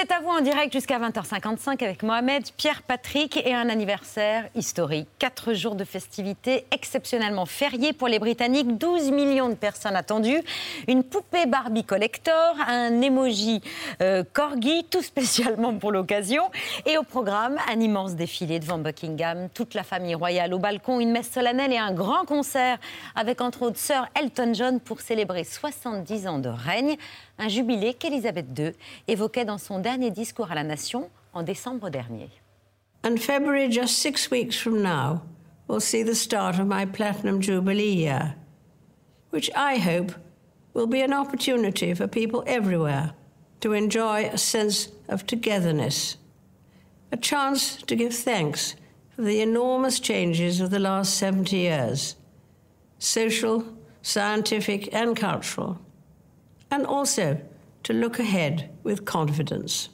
C'est à vous en direct jusqu'à 20h55 avec Mohamed, Pierre, Patrick et un anniversaire historique. Quatre jours de festivités exceptionnellement fériés pour les Britanniques, 12 millions de personnes attendues, une poupée Barbie collector, un emoji euh, corgi, tout spécialement pour l'occasion. Et au programme, un immense défilé devant Buckingham, toute la famille royale au balcon, une messe solennelle et un grand concert avec entre autres Sir Elton John pour célébrer 70 ans de règne un jubilé qu'Elisabeth II évoquait dans son dernier discours à la nation en décembre dernier. And February, just six weeks from now, will see the start of my Platinum Jubilee year, which I hope will be an opportunity for people everywhere to enjoy a sense of togetherness, a chance to give thanks for the enormous changes of the last 70 years social, scientific, and cultural and also to look ahead with confidence.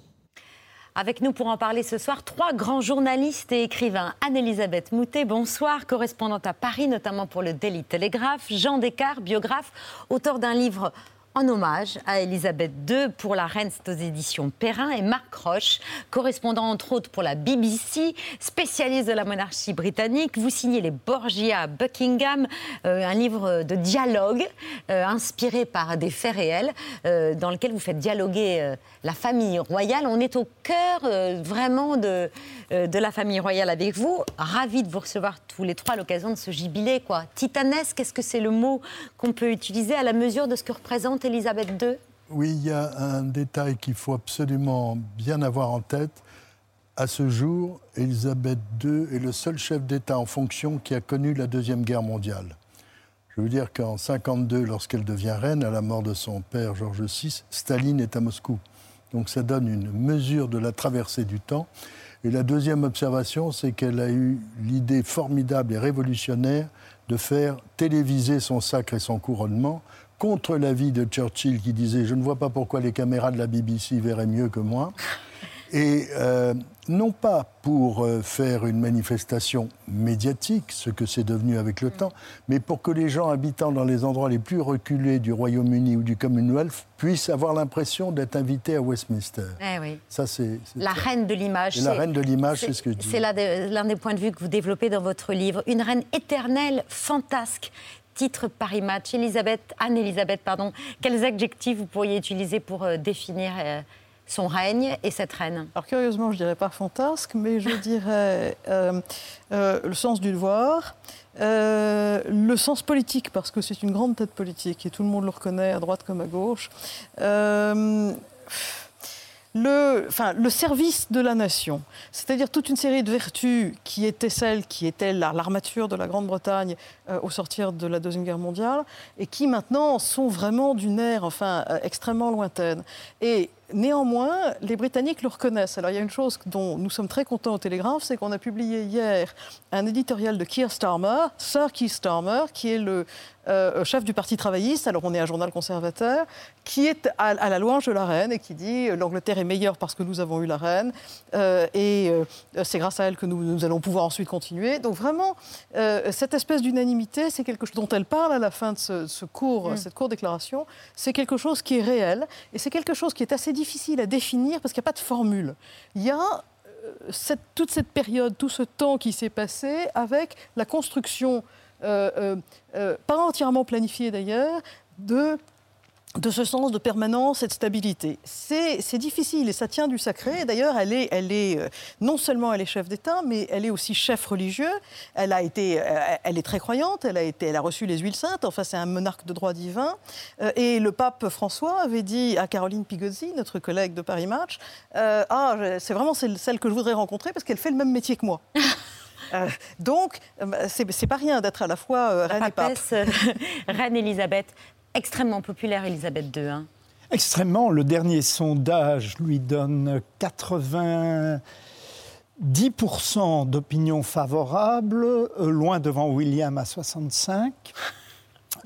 Avec nous pour en parler ce soir, trois grands journalistes et écrivains. Anne-Elisabeth Moutet, bonsoir, correspondante à Paris, notamment pour le Daily Telegraph. Jean Descartes, biographe, auteur d'un livre en hommage à Elisabeth II pour la reine, c'est aux éditions Perrin, et Marc Roche, correspondant entre autres pour la BBC, spécialiste de la monarchie britannique. Vous signez Les Borgia Buckingham, euh, un livre de dialogue euh, inspiré par des faits réels, euh, dans lequel vous faites dialoguer la famille royale. On est au cœur vraiment de, de la famille royale avec vous. Ravi de vous recevoir tous les trois à l'occasion de ce jubilé. Quoi. Titanesque, est-ce que c'est le mot qu'on peut utiliser à la mesure de ce que représente Elisabeth II Oui, il y a un détail qu'il faut absolument bien avoir en tête. À ce jour, Elisabeth II est le seul chef d'État en fonction qui a connu la Deuxième Guerre mondiale. Je veux dire qu'en 1952, lorsqu'elle devient reine, à la mort de son père Georges VI, Staline est à Moscou. Donc ça donne une mesure de la traversée du temps. Et la deuxième observation, c'est qu'elle a eu l'idée formidable et révolutionnaire de faire téléviser son sacre et son couronnement contre l'avis de Churchill qui disait Je ne vois pas pourquoi les caméras de la BBC verraient mieux que moi. Et euh, non pas pour euh, faire une manifestation médiatique, ce que c'est devenu avec le temps, mais pour que les gens habitant dans les endroits les plus reculés du Royaume-Uni ou du Commonwealth puissent avoir l'impression d'être invités à Westminster. Eh oui. Ça, c'est, la reine de l'image. La reine de l'image, c'est ce que je dis. C'est l'un des points de vue que vous développez dans votre livre. Une reine éternelle, fantasque, titre Paris Match. Elisabeth, Anne-Elisabeth, pardon, quels adjectifs vous pourriez utiliser pour euh, définir euh, son règne et cette reine? Alors curieusement, je dirais pas fantasque, mais je dirais euh, le sens du devoir, le sens politique, parce que c'est une grande tête politique et tout le monde le reconnaît à droite comme à gauche le, service de la nation, c'est-à-dire toute une série de vertus qui étaient celles qui étaient l'armature de la Grande-Bretagne euh, au sortir de la Deuxième Guerre mondiale, et qui maintenant sont vraiment d'une ère euh, extrêmement lointaine. Néanmoins, les Britanniques le reconnaissent. Alors il y a une chose dont nous sommes très contents au Télégraphe, c'est qu'on a publié hier un éditorial de Keir Starmer, Sir Keir Starmer, qui est le euh, chef du Parti travailliste, alors on est un journal conservateur, qui est à, la louange de la reine et qui dit euh, l'Angleterre est meilleure parce que nous avons eu la reine euh, et c'est grâce à elle que nous, allons pouvoir ensuite continuer. Donc vraiment, cette espèce d'unanimité, c'est quelque chose dont elle parle à la fin de ce, cours, mm. cette court déclaration, c'est quelque chose qui est réel et c'est quelque chose qui est assez difficile à définir parce qu'il n'y a pas de formule. Il y a cette, toute cette période, tout ce temps qui s'est passé avec la construction euh, euh, euh, pas entièrement planifié d'ailleurs, de de ce sens de permanence et de stabilité. C'est difficile et ça tient du sacré. D'ailleurs, elle est, elle est non seulement elle est chef d'État, mais elle est aussi chef religieux. Elle a été, elle est très croyante. Elle a été, elle a reçu les huiles saintes. Enfin, c'est un monarque de droit divin. Et le pape François avait dit à Caroline Pigozzi, notre collègue de Paris Match, ah, c'est vraiment celle que je voudrais rencontrer parce qu'elle fait le même métier que moi. Euh, donc, euh, c'est pas rien d'être à la fois euh, reine et pape. reine Elisabeth, extrêmement populaire Elisabeth II. Hein. Extrêmement. Le dernier sondage lui donne 80. 10% d'opinion favorable, loin devant William à 65.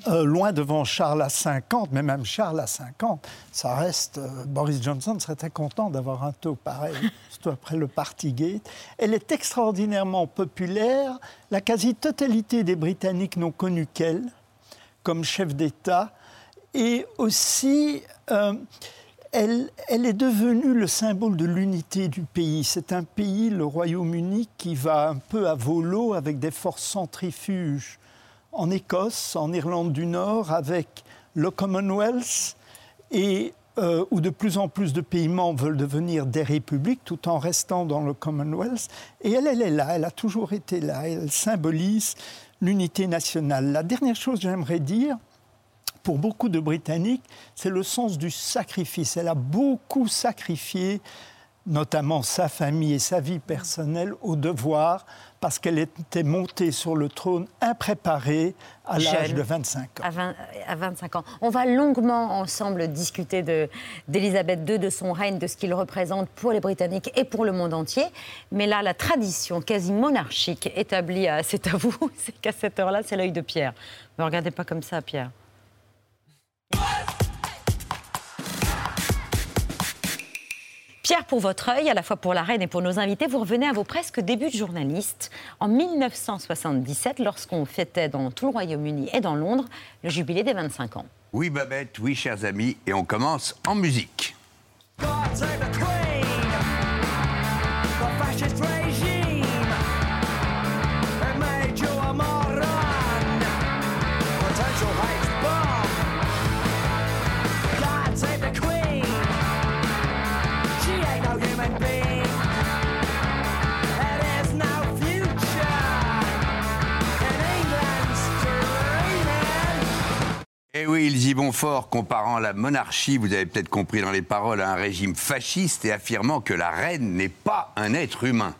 euh, loin devant Charles à 50, mais même Charles à 50, ça reste. euh, Boris Johnson serait très content d'avoir un taux pareil, surtout après le Partygate. Elle est extraordinairement populaire. La quasi-totalité des Britanniques n'ont connu qu'elle comme chef d'État. Et aussi, euh, elle, est devenue le symbole de l'unité du pays. C'est un pays, le Royaume-Uni, qui va un peu à volo avec des forces centrifuges en Écosse, en Irlande du Nord, avec le Commonwealth, et euh, où de plus en plus de pays membres veulent devenir des républiques tout en restant dans le Commonwealth. Et elle, elle est là, elle a toujours été là, elle symbolise l'unité nationale. La dernière chose que j'aimerais dire, pour beaucoup de Britanniques, c'est le sens du sacrifice. Elle a beaucoup sacrifié, notamment sa famille et sa vie personnelle, au devoir, parce qu'elle était montée sur le trône impréparée à l'âge de 25 ans. à, 20 à 25 ans. On va longuement ensemble discuter d'Élisabeth II, de son règne, de ce qu'il représente pour les Britanniques et pour le monde entier. Mais là, la tradition quasi monarchique établie, à, c'est à vous, c'est qu'à cette heure-là, c'est l'œil de Pierre. Ne me regardez pas comme ça, Pierre. Pierre, pour votre œil, à la fois pour la reine et pour nos invités, vous revenez à vos presque débuts de journaliste en 1977, lorsqu'on fêtait dans tout le Royaume-Uni et dans Londres le jubilé des 25 ans. Oui, Babette, oui, chers amis, et on commence en musique. God Eh oui, ils y vont fort, comparant la monarchie, vous avez peut-être compris dans les paroles, à un régime fasciste et affirmant que la reine n'est pas un être humain.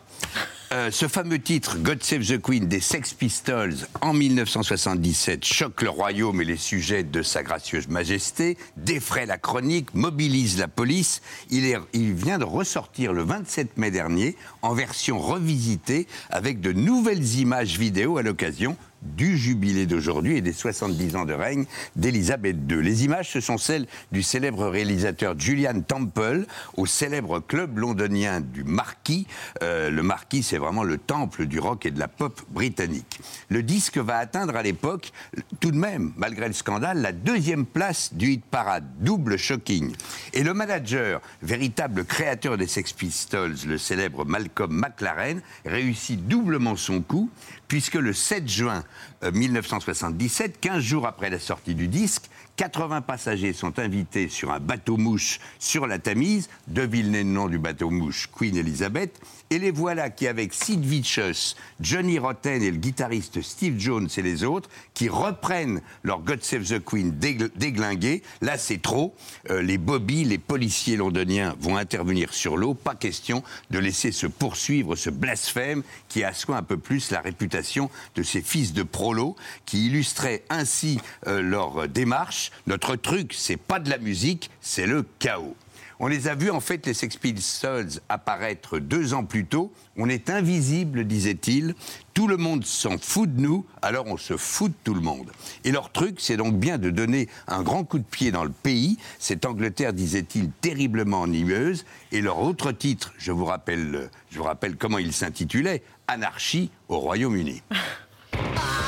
Euh, ce fameux titre, God Save the Queen, des Sex Pistols, en 1977, choque le royaume et les sujets de sa gracieuse majesté, défraie la chronique, mobilise la police. Il, est- il vient de ressortir le 27 mai dernier en version revisitée avec de nouvelles images vidéo à l'occasion du jubilé d'aujourd'hui et des 70 ans de règne d'Élisabeth II. Les images, ce sont celles du célèbre réalisateur Julian Temple au célèbre club londonien du Marquis. Euh, le Marquis, c'est vraiment le temple du rock et de la pop britannique. Le disque va atteindre à l'époque, tout de même, malgré le scandale, la deuxième place du hit parade, double shocking. Et le manager, véritable créateur des Sex Pistols, le célèbre Malcolm McLaren, réussit doublement son coup, puisque le 7 juin euh, 1977, 15 jours après la sortie du disque, 80 passagers sont invités sur un bateau-mouche sur la Tamise, devinez le nom du bateau-mouche, Queen Elizabeth, et les voilà qui, avec Sid Vicious, Johnny Rotten et le guitariste Steve Jones et les autres, qui reprennent leur God Save the Queen dégl- déglingué. Là, c'est trop. Euh, les bobbies, les policiers londoniens vont intervenir sur l'eau. Pas question de laisser se poursuivre ce blasphème qui assoit un peu plus la réputation de ces fils de prolos qui illustraient ainsi euh, leur démarche. Notre truc, c'est pas de la musique, c'est le chaos. On les a vus, en fait, les Sex Pistols apparaître deux ans plus tôt. On est invisible, disait-il. Tout le monde s'en fout de nous, alors on se fout de tout le monde. Et leur truc, c'est donc bien de donner un grand coup de pied dans le pays. Cette Angleterre, disait-il, terriblement ennuyeuse. Et leur autre titre, je vous rappelle, je vous rappelle comment il s'intitulait, Anarchie au Royaume-Uni.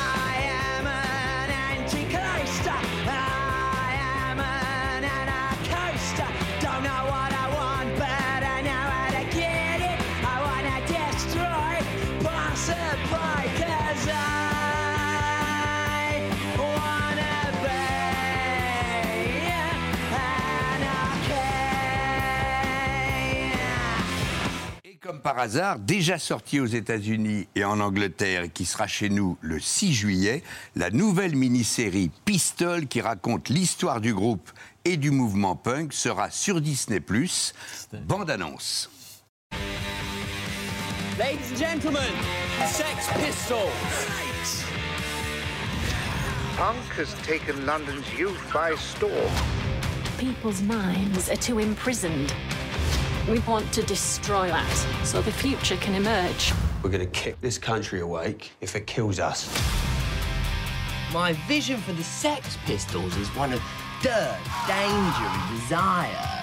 par hasard, déjà sorti aux États-Unis et en Angleterre, et qui sera chez nous le 6 juillet, la nouvelle mini-série Pistol, qui raconte l'histoire du groupe et du mouvement punk, sera sur Disney+. Bande annonce. Ladies and gentlemen, Sex Pistols. Punk has taken London's youth by storm. People's minds are too imprisoned. We want to destroy that so the future can emerge. We're going to kick this country awake if it kills us. My vision for the Sex Pistols is one of dirt, danger, and desire.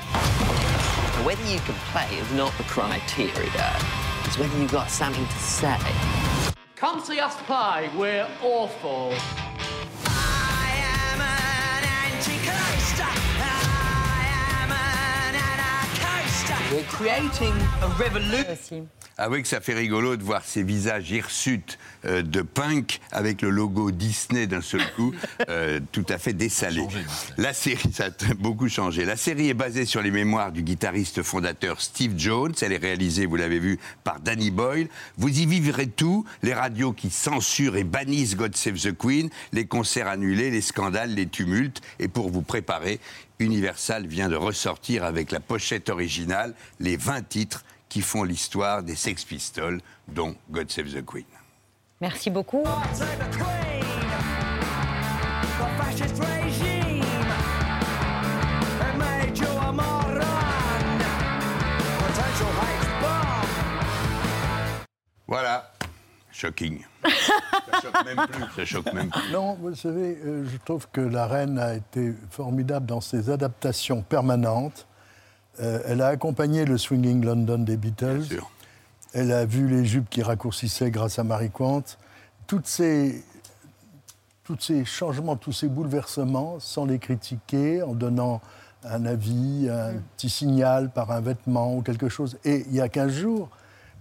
Whether you can play is not the criteria. It's whether you've got something to say. Come see us play. We're awful. Creating a revolution. Avouez que ça fait rigolo de voir ces visages hirsutes euh, de punk avec le logo Disney d'un seul coup, euh, tout à fait dessalé. La série, ça a beaucoup changé. La série est basée sur les mémoires du guitariste fondateur Steve Jones. Elle est réalisée, vous l'avez vu, par Danny Boyle. Vous y vivrez tout les radios qui censurent et bannissent God Save the Queen, les concerts annulés, les scandales, les tumultes. Et pour vous préparer, Universal vient de ressortir avec la pochette originale les 20 titres qui font l'histoire des Sex Pistols, dont God Save the Queen. Merci beaucoup. Voilà, shocking. Ça choque même plus. Ça choque même plus. Non, vous savez, euh, je trouve que la reine a été formidable dans ses adaptations permanentes. Euh, elle a accompagné le Swinging London des Beatles. Elle a vu les jupes qui raccourcissaient grâce à Marie Quant. Toutes ces, tous ces changements, tous ces bouleversements, sans les critiquer, en donnant un avis, un petit signal par un vêtement ou quelque chose. Et il y a 15 jours,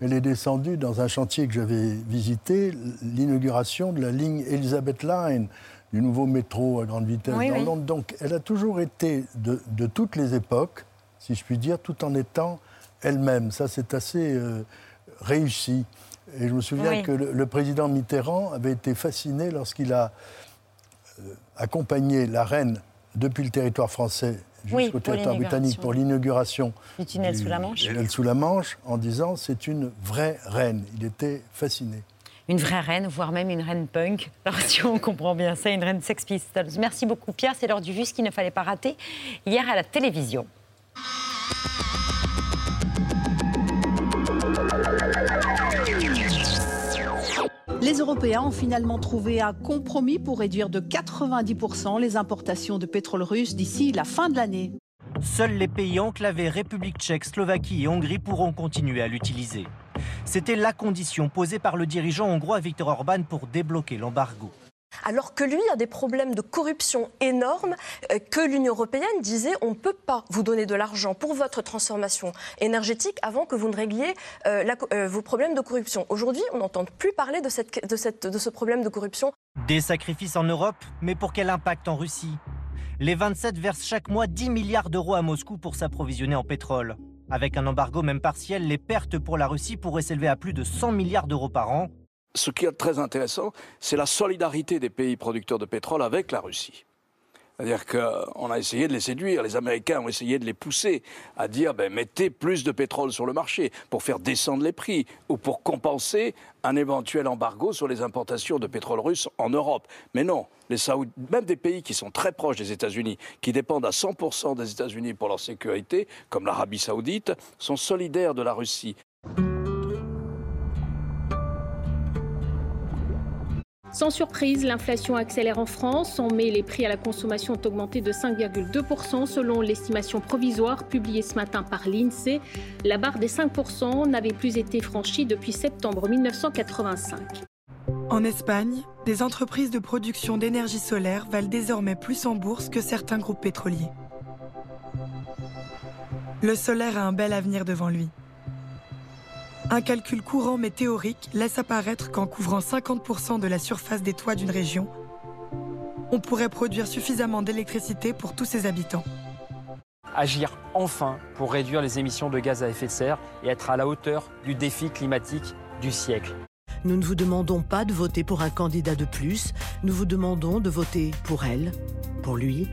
elle est descendue dans un chantier que j'avais visité, l'inauguration de la ligne Elizabeth Line, du nouveau métro à grande vitesse Oui, dans oui. Londres. Donc elle a toujours été de, de toutes les époques, si je puis dire, tout en étant elle-même. Ça, c'est assez euh, réussi. Et je me souviens Oui. que le, le président Mitterrand avait été fasciné lorsqu'il a euh, accompagné la reine depuis le territoire français jusqu'au pour territoire britannique pour l'inauguration Du tunnel sous la Manche. tunnel sous la Manche, en disant c'est une vraie reine. Il était fasciné. Une vraie reine, voire même une reine punk. Alors, si on comprend bien ça, une reine Sex Pistols. Merci beaucoup, Pierre. C'est l'heure du ce qu'il ne fallait pas rater hier à la télévision. Les Européens ont finalement trouvé un compromis pour réduire de 90% les importations de pétrole russe d'ici la fin de l'année. Seuls les pays enclavés République tchèque, Slovaquie et Hongrie pourront continuer à l'utiliser. C'était la condition posée par le dirigeant hongrois Viktor Orban pour débloquer l'embargo. Alors que lui a des problèmes de corruption énormes, euh, que l'Union européenne disait on ne peut pas vous donner de l'argent pour votre transformation énergétique avant que vous ne régliez euh, euh, vos problèmes de corruption. Aujourd'hui, on n'entend plus parler de, de ce problème de corruption. Des sacrifices en Europe, mais pour quel impact en Russie? Les 27 versent chaque mois 10 milliards d'euros à Moscou pour s'approvisionner en pétrole. Avec un embargo même partiel, les pertes pour la Russie pourraient s'élever à plus de 100 milliards d'euros par an. Ce qui est très intéressant, c'est la solidarité des pays producteurs de pétrole avec la Russie. C'est-à-dire qu'on a essayé de les séduire, les Américains ont essayé de les pousser à dire ben, mettez plus de pétrole sur le marché pour faire descendre les prix ou pour compenser un éventuel embargo sur les importations de pétrole russe en Europe. Mais non, les Saoudiens, même des pays qui sont très proches des États-Unis, qui dépendent à 100% des États-Unis pour leur sécurité, comme l'Arabie saoudite, sont solidaires de la Russie. Sans surprise, l'inflation accélère en France. En mai, les prix à la consommation ont augmenté de 5,2% selon l'estimation provisoire publiée ce matin par l'INSEE. La barre des 5% n'avait plus été franchie depuis septembre 1985. En Espagne, des entreprises de production d'énergie solaire valent désormais plus en bourse que certains groupes pétroliers. Le solaire a un bel avenir devant lui. Un calcul courant mais théorique laisse apparaître qu'en couvrant 50% de la surface des toits d'une région, on pourrait produire suffisamment d'électricité pour tous ses habitants. agir enfin pour réduire les émissions de gaz à effet de serre et être à la hauteur du défi climatique du siècle. Nous ne vous demandons pas de voter pour un candidat de plus, nous vous demandons de voter pour elle, pour lui,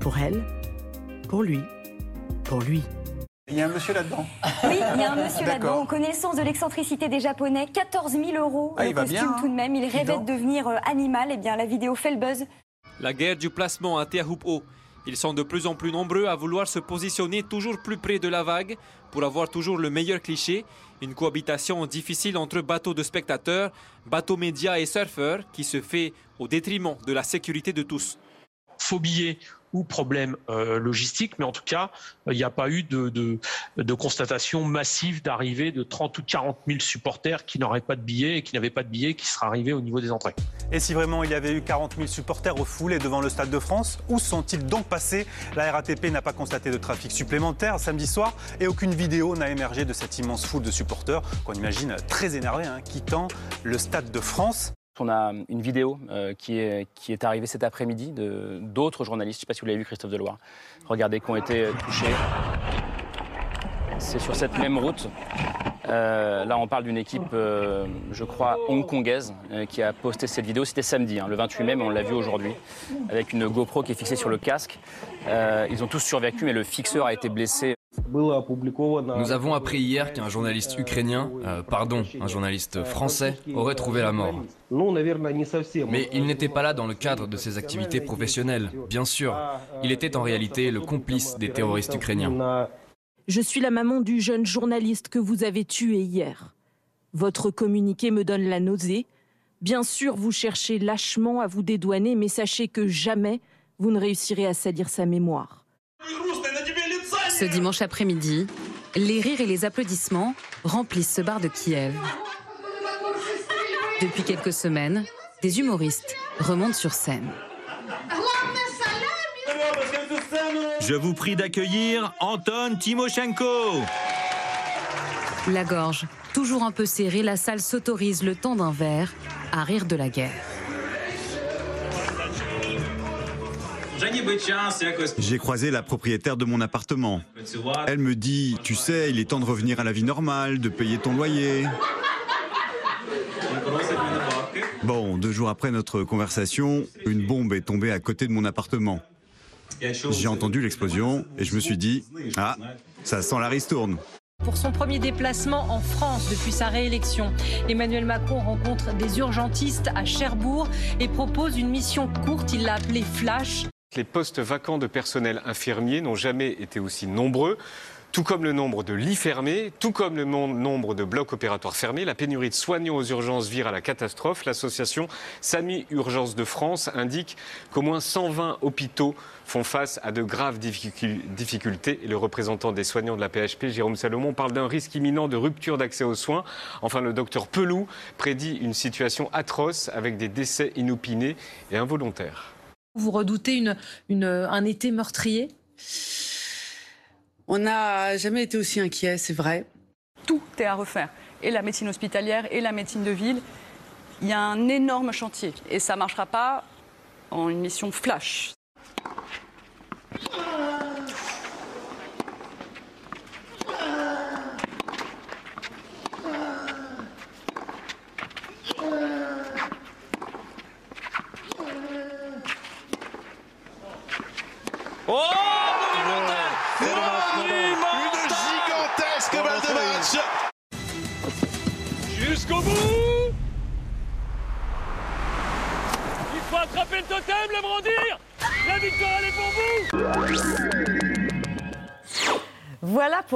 pour elle, pour lui, pour lui. Il y a un monsieur là-dedans. Oui, il y a un monsieur là-dedans. Connaissance de l'excentricité des Japonais, 14 000 euros Ah, le il va costume bien, hein. tout de même. Il rêvait de devenir euh, animal. Eh bien, la vidéo fait le buzz. La guerre du placement à Teahupo. Ils sont de plus en plus nombreux à vouloir se positionner toujours plus près de la vague pour avoir toujours le meilleur cliché. Une cohabitation difficile entre bateaux de spectateurs, bateaux médias et surfeurs qui se fait au détriment de la sécurité de tous. faux billets ou problème euh, logistique, mais en tout cas, il n'y a pas eu de, constatation massive d'arrivée de 30 ou 40 000 supporters qui n'auraient pas de billets et qui n'avaient pas de billets qui seraient arrivés au niveau des entrées. Et si vraiment il y avait eu 40 000 supporters refoulés devant le Stade de France, où sont-ils donc passés? La RATP n'a pas constaté de trafic supplémentaire samedi soir et aucune vidéo n'a émergé de cette immense foule de supporters qu'on imagine très énervés, hein, quittant le Stade de France. On a une vidéo euh, qui, est, arrivée cet après-midi d'autres journalistes, je ne sais pas si vous l'avez vu, Christophe Deloire, regardez, qui ont été euh, touchés. C'est sur cette même route. Euh, là, on parle d'une équipe, je crois, hongkongaise, qui a posté cette vidéo. C'était samedi, hein, le 28 mai, mais on l'a vu aujourd'hui, avec une GoPro qui est fixée sur le casque. Ils ont tous survécu, mais le fixeur a été blessé. Nous avons appris hier qu'un journaliste ukrainien, euh, pardon, un journaliste français, aurait trouvé la mort. Mais il n'était pas là dans le cadre de ses activités professionnelles, bien sûr. Il était en réalité le complice des terroristes ukrainiens. Je suis la maman du jeune journaliste que vous avez tué hier. Votre communiqué me donne la nausée. Bien sûr, vous cherchez lâchement à vous dédouaner, mais sachez que jamais vous ne réussirez à salir sa mémoire. Ce dimanche après-midi, les rires et les applaudissements remplissent ce bar de Kiev. Depuis quelques semaines, des humoristes remontent sur scène. Je vous prie d'accueillir Anton Timoshenko. La gorge toujours un peu serrée, la salle s'autorise le temps d'un verre à rire de la guerre. J'ai croisé la propriétaire de mon appartement. Elle me dit, tu sais, il est temps de revenir à la vie normale, de payer ton loyer. Bon, deux jours après notre conversation, une bombe est tombée à côté de mon appartement. J'ai entendu l'explosion et je me suis dit, ah, ça sent la ristourne. Pour son premier déplacement en France depuis sa réélection, Emmanuel Macron rencontre des urgentistes à Cherbourg et propose une mission courte, il l'a appelée Flash. Les postes vacants de personnel infirmier n'ont jamais été aussi nombreux. Tout comme le nombre de lits fermés, tout comme le nombre de blocs opératoires fermés, la pénurie de soignants aux urgences vire à la catastrophe. L'association SAMI Urgences de France indique qu'au moins 120 hôpitaux font face à de graves difficul- difficultés. Le représentant des soignants de la PHP, Jérôme Salomon, parle d'un risque imminent de rupture d'accès aux soins. Enfin, le docteur Pelou prédit une situation atroce avec des décès inopinés et involontaires. Vous redoutez une, une- un été meurtrier? On n'a jamais été aussi inquiet, c'est vrai. Tout est à refaire. Et la médecine hospitalière et la médecine de ville. Il y a un énorme chantier. Et ça ne marchera pas en une mission flash.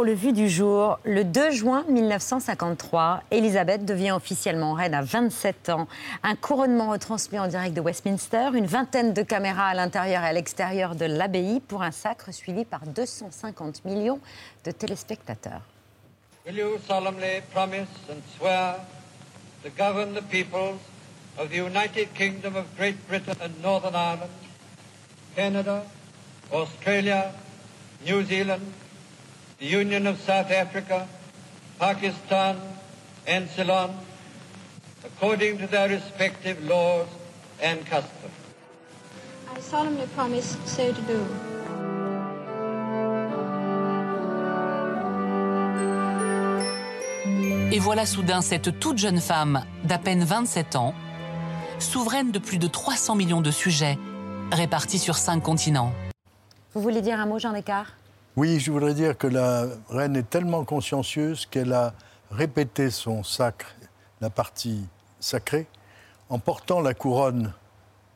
Pour le vu du jour. Le 2 juin 1953, Elisabeth devient officiellement reine à 27 ans. Un couronnement retransmis en direct de Westminster, une vingtaine de caméras à l'intérieur et à l'extérieur de l'abbaye pour un sacre suivi par 250 millions de téléspectateurs. Canada, the Union of South Africa, Pakistan, and Ceylon, according to their respective laws and customs? I solemnly promise so to do. Et voilà soudain cette toute jeune femme d'à peine 27 ans, souveraine de plus de 300 millions de sujets, répartis sur cinq continents. Vous voulez dire un mot, Jean Descartes? Oui, je voudrais dire que la reine est tellement consciencieuse qu'elle a répété son sacre, la partie sacrée, en portant la couronne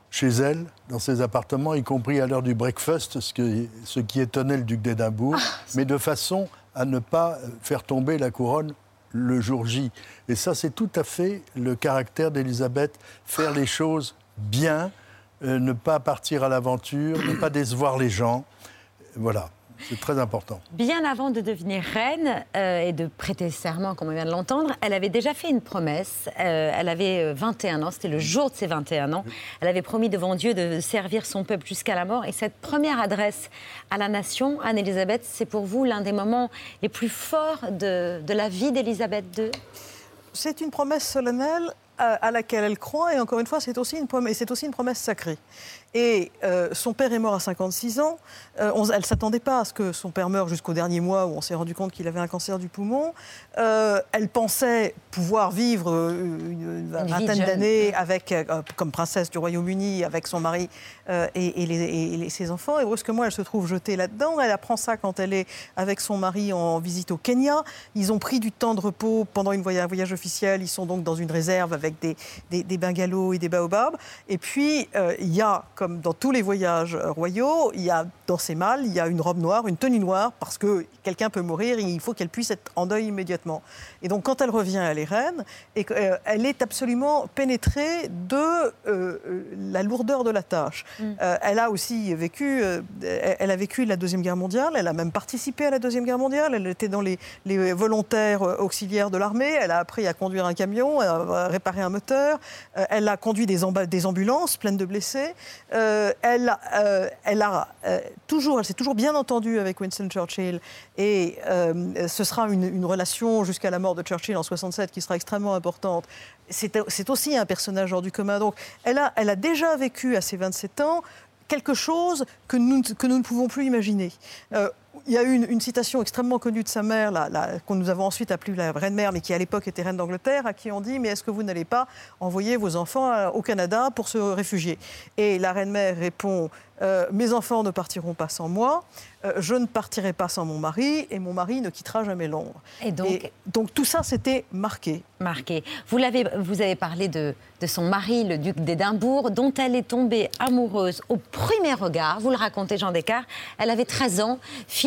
chez elle, dans ses appartements, y compris à l'heure du breakfast, ce, que- ce qui étonnait le duc d'Édimbourg, mais de façon à ne pas faire tomber la couronne le jour J. Et ça, c'est tout à fait le caractère d'Élisabeth, faire les choses bien, euh, ne pas partir à l'aventure, ne pas décevoir les gens. Voilà, c'est très important. Bien avant de devenir reine euh, et de prêter serment, comme on vient de l'entendre, elle avait déjà fait une promesse. Euh, elle avait euh, 21 ans, c'était le jour de ses 21 ans. Elle avait promis devant Dieu de servir son peuple jusqu'à la mort. Et cette première adresse à la nation, Anne-Elisabeth, c'est pour vous l'un des moments les plus forts de, de la vie d'Élisabeth II C'est une promesse solennelle à, à laquelle elle croit, et encore une fois, c'est aussi une promesse, c'est aussi une promesse sacrée. Et euh, son père est mort à 56 ans. Euh, on- elle ne s'attendait pas à ce que son père meure jusqu'au dernier mois où on s'est rendu compte qu'il avait un cancer du poumon. Euh, elle pensait pouvoir vivre une, vingtaine d'années avec, comme princesse du Royaume-Uni avec son mari et, et les- et les- ses enfants. Et brusquement, elle se trouve jetée là-dedans? Elle apprend ça quand elle est avec son mari en visite au Kenya. Ils ont pris du temps de repos pendant une voyage, un voyage officiel. Ils sont donc dans une réserve avec des, des, des bungalows et des baobabs. Et puis, il y a, comme dans tous les voyages euh, royaux, il y a dans ses malles, il y a une robe noire, une tenue noire, parce que quelqu'un peut mourir et il faut qu'elle puisse être en deuil immédiatement. Et donc, quand elle revient, elle est reine, et euh, elle est absolument pénétrée de euh, la lourdeur de la tâche. Euh, elle a aussi vécu, euh, elle a vécu la Deuxième Guerre mondiale, elle a même participé à la Deuxième Guerre mondiale, elle était dans les, les volontaires auxiliaires de l'armée, elle a appris à conduire un camion, à réparer un moteur, elle a conduit des ambulances pleines de blessés, Euh, elle, euh, elle a euh, toujours, elle s'est toujours bien entendue avec Winston Churchill et ce sera une, relation jusqu'à la mort de Churchill en 67 qui sera extrêmement importante. C'est c'est aussi un personnage hors du commun. Donc, elle a, elle a déjà vécu à ses 27 ans quelque chose que nous, que nous ne pouvons plus imaginer. Il y a eu une, une citation extrêmement connue de sa mère, la- la- qu'on nous avons ensuite appelée la reine-mère, mais qui à l'époque était reine d'Angleterre, à qui on dit Mais est-ce que vous n'allez pas envoyer vos enfants euh, au Canada pour se réfugier? Et la reine-mère répond Euh, Mes enfants ne partiront pas sans moi, euh, je ne partirai pas sans mon mari, et mon mari ne quittera jamais Londres. Et donc- donc tout ça, c'était marqué. marqué. Vous, l'avez, vous avez parlé de, de son mari, le duc d'Édimbourg, dont elle est tombée amoureuse au premier regard. Vous le racontez, Jean Descartes. Elle avait 13 ans,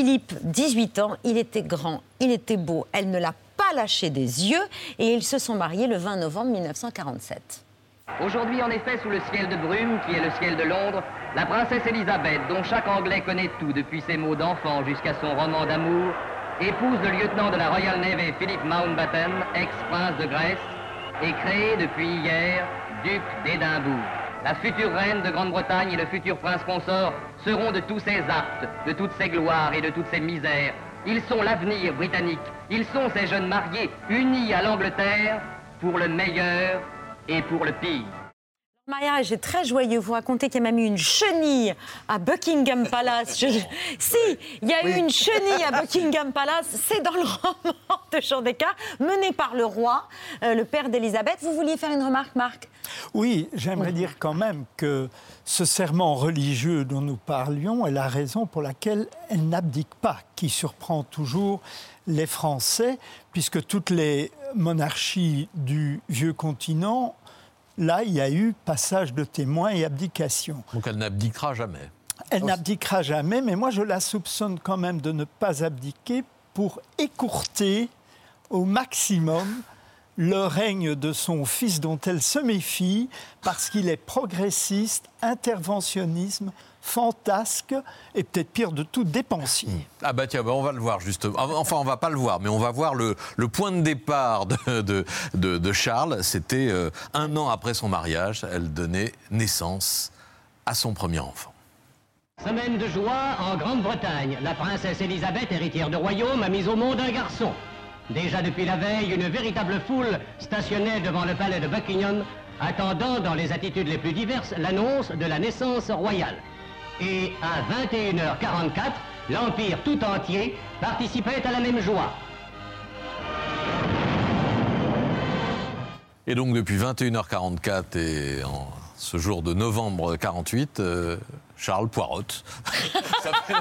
Philippe, 18 ans. Il était grand, il était beau. Elle ne l'a pas lâché des yeux et ils se sont mariés le 20 novembre 1947. Aujourd'hui, en effet, sous le ciel de brume, qui est le ciel de Londres, la princesse Elisabeth, dont chaque Anglais connaît tout depuis ses mots d'enfant jusqu'à son roman d'amour, épouse le lieutenant de la Royal Navy Philip Mountbatten, ex-prince de Grèce, et créée depuis hier duc d'Édimbourg. La future reine de Grande-Bretagne et le futur prince consort seront de tous ses actes, de toutes ses gloires et de toutes ses misères. Ils sont l'avenir britannique. Ils sont ces jeunes mariés unis à l'Angleterre pour le meilleur et pour le pire. Mariage est très joyeux. Vous racontez qu'il y a même eu une chenille à Buckingham Palace. Je- Si, il y a eu une chenille à Buckingham Palace. C'est dans le roman de Jean Descartes, mené par le roi, euh, le père d'Élisabeth. Vous vouliez faire une remarque, Marc? Oui, j'aimerais dire quand même que ce serment religieux dont nous parlions est la raison pour laquelle elle n'abdique pas, qui surprend toujours les Français, puisque toutes les monarchies du vieux continent, là, il y a eu passage de témoins et abdication. Donc elle n'abdiquera jamais. Elle n'abdiquera jamais, mais moi je la soupçonne quand même de ne pas abdiquer pour écourter au maximum le règne de son fils dont elle se méfie parce qu'il est progressiste, interventionnisme, fantasque et peut-être pire de tout, dépensier. Ah bah tiens, bah on va le voir justement. Enfin, on va pas le voir, mais on va voir le, le point de départ de, de, de- de Charles. C'était euh, un an après son mariage. Elle donnait naissance à son premier enfant. Semaine de joie en Grande-Bretagne. La princesse Elisabeth, héritière de royaume, a mis au monde un garçon. Déjà depuis la veille, une véritable foule stationnait devant le palais de Buckingham, attendant dans les attitudes les plus diverses l'annonce de la naissance royale. Et à 21h44, l'Empire tout entier participait à la même joie. Et donc depuis 21h44 et en ce jour de novembre 48, euh, Charles poirote. ça, fait,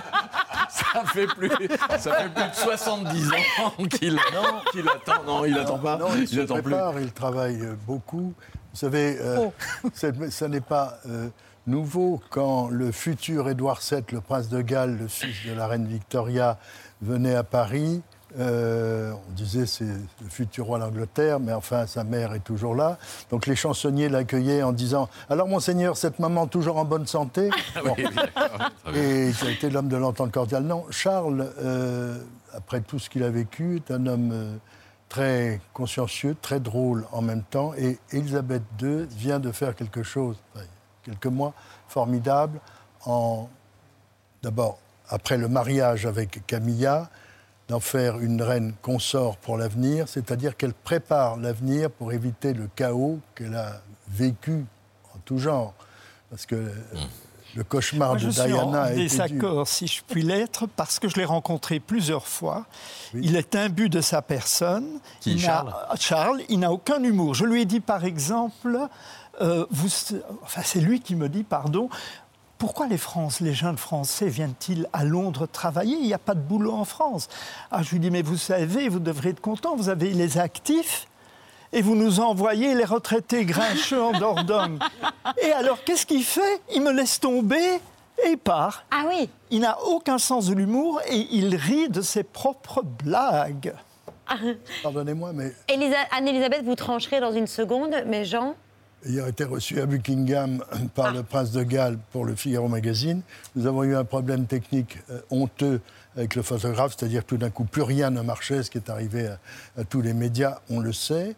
ça fait plus, ça fait plus de 70 ans qu'il qu'il attend. Non, il attend pas. Non, il, se attend plus. prépare, il travaille euh, beaucoup. Vous savez, euh, Oh. ça n'est pas euh, nouveau quand le futur Édouard VII, le prince de Galles, le fils de la reine Victoria, venait à Paris. Euh, on disait c'est le futur roi d'Angleterre, mais enfin sa mère est toujours là. Donc les chansonniers l'accueillaient en disant Alors monseigneur, cette maman toujours en bonne santé? Bon. Et qui a été l'homme de l'entente cordiale. Non, Charles, euh, après tout ce qu'il a vécu, est un homme euh, très consciencieux, très drôle en même temps. Et Elisabeth II vient de faire quelque chose, enfin, quelques mois, formidable, en d'abord après le mariage avec Camilla, d'en faire une reine consort pour l'avenir, c'est-à-dire qu'elle prépare l'avenir pour éviter le chaos qu'elle a vécu en tout genre. Parce que euh, le cauchemar Moi, de suis Diana en a été dur. désaccord, si je puis l'être, parce que je l'ai rencontré plusieurs fois. Il est imbu de sa personne. Qui, Il n'a- Charles Charles, il n'a aucun humour. Je lui ai dit, par exemple, euh, vous, enfin, c'est lui qui me dit, pardon, pourquoi les, France, les jeunes Français viennent-ils à Londres travailler? Il n'y a pas de boulot en France. Ah, je lui dis, mais vous savez, vous devrez être content, vous avez les actifs et vous nous envoyez les retraités grincheux en Dordogne. Et alors, qu'est-ce qu'il fait? Il me laisse tomber et il part. Ah oui Il n'a aucun sens de l'humour et il rit de ses propres blagues. Pardonnez-moi, mais Elisa- Anne-Elisabeth, vous trancherez dans une seconde, mais Jean ayant été reçu à Buckingham par Ah. le prince de Galles pour le Figaro Magazine, nous avons eu un problème technique euh, honteux avec le photographe, c'est-à-dire tout d'un coup, plus rien ne marchait, ce qui est arrivé à, à tous les médias, on le sait.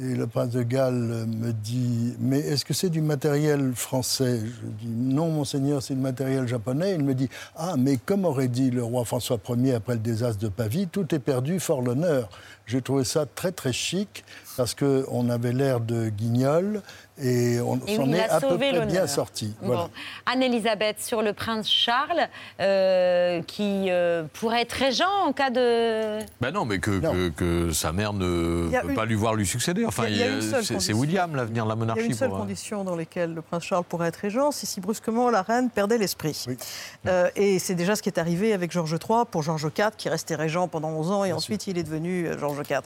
Et le prince de Galles me dit Mais est-ce que c'est du matériel français? Je dis Non, monseigneur, c'est du matériel japonais. Il me dit Ah, mais comme aurait dit le roi François Ier après le désastre de Pavie, tout est perdu, fort l'honneur. J'ai trouvé ça très, très chic parce qu'on avait l'air de guignol et on s'en est à peu près bien sorti. Bon. Voilà. Anne-Elisabeth, sur le prince Charles, euh, qui euh, pourrait être régent en cas de. Ben non, mais que, que, que sa mère ne peut une- pas lui voir lui succéder. Enfin, Il y a- il y a une il- seule c'est. William l'avenir de la Il y a monarchie. une seule pour, euh, condition dans laquelle le prince Charles pourrait être régent, c'est si brusquement la reine perdait l'esprit. Euh, et c'est déjà ce qui est arrivé avec Georges III pour Georges IV, qui restait régent pendant 11 ans et ensuite il est devenu Georges IV.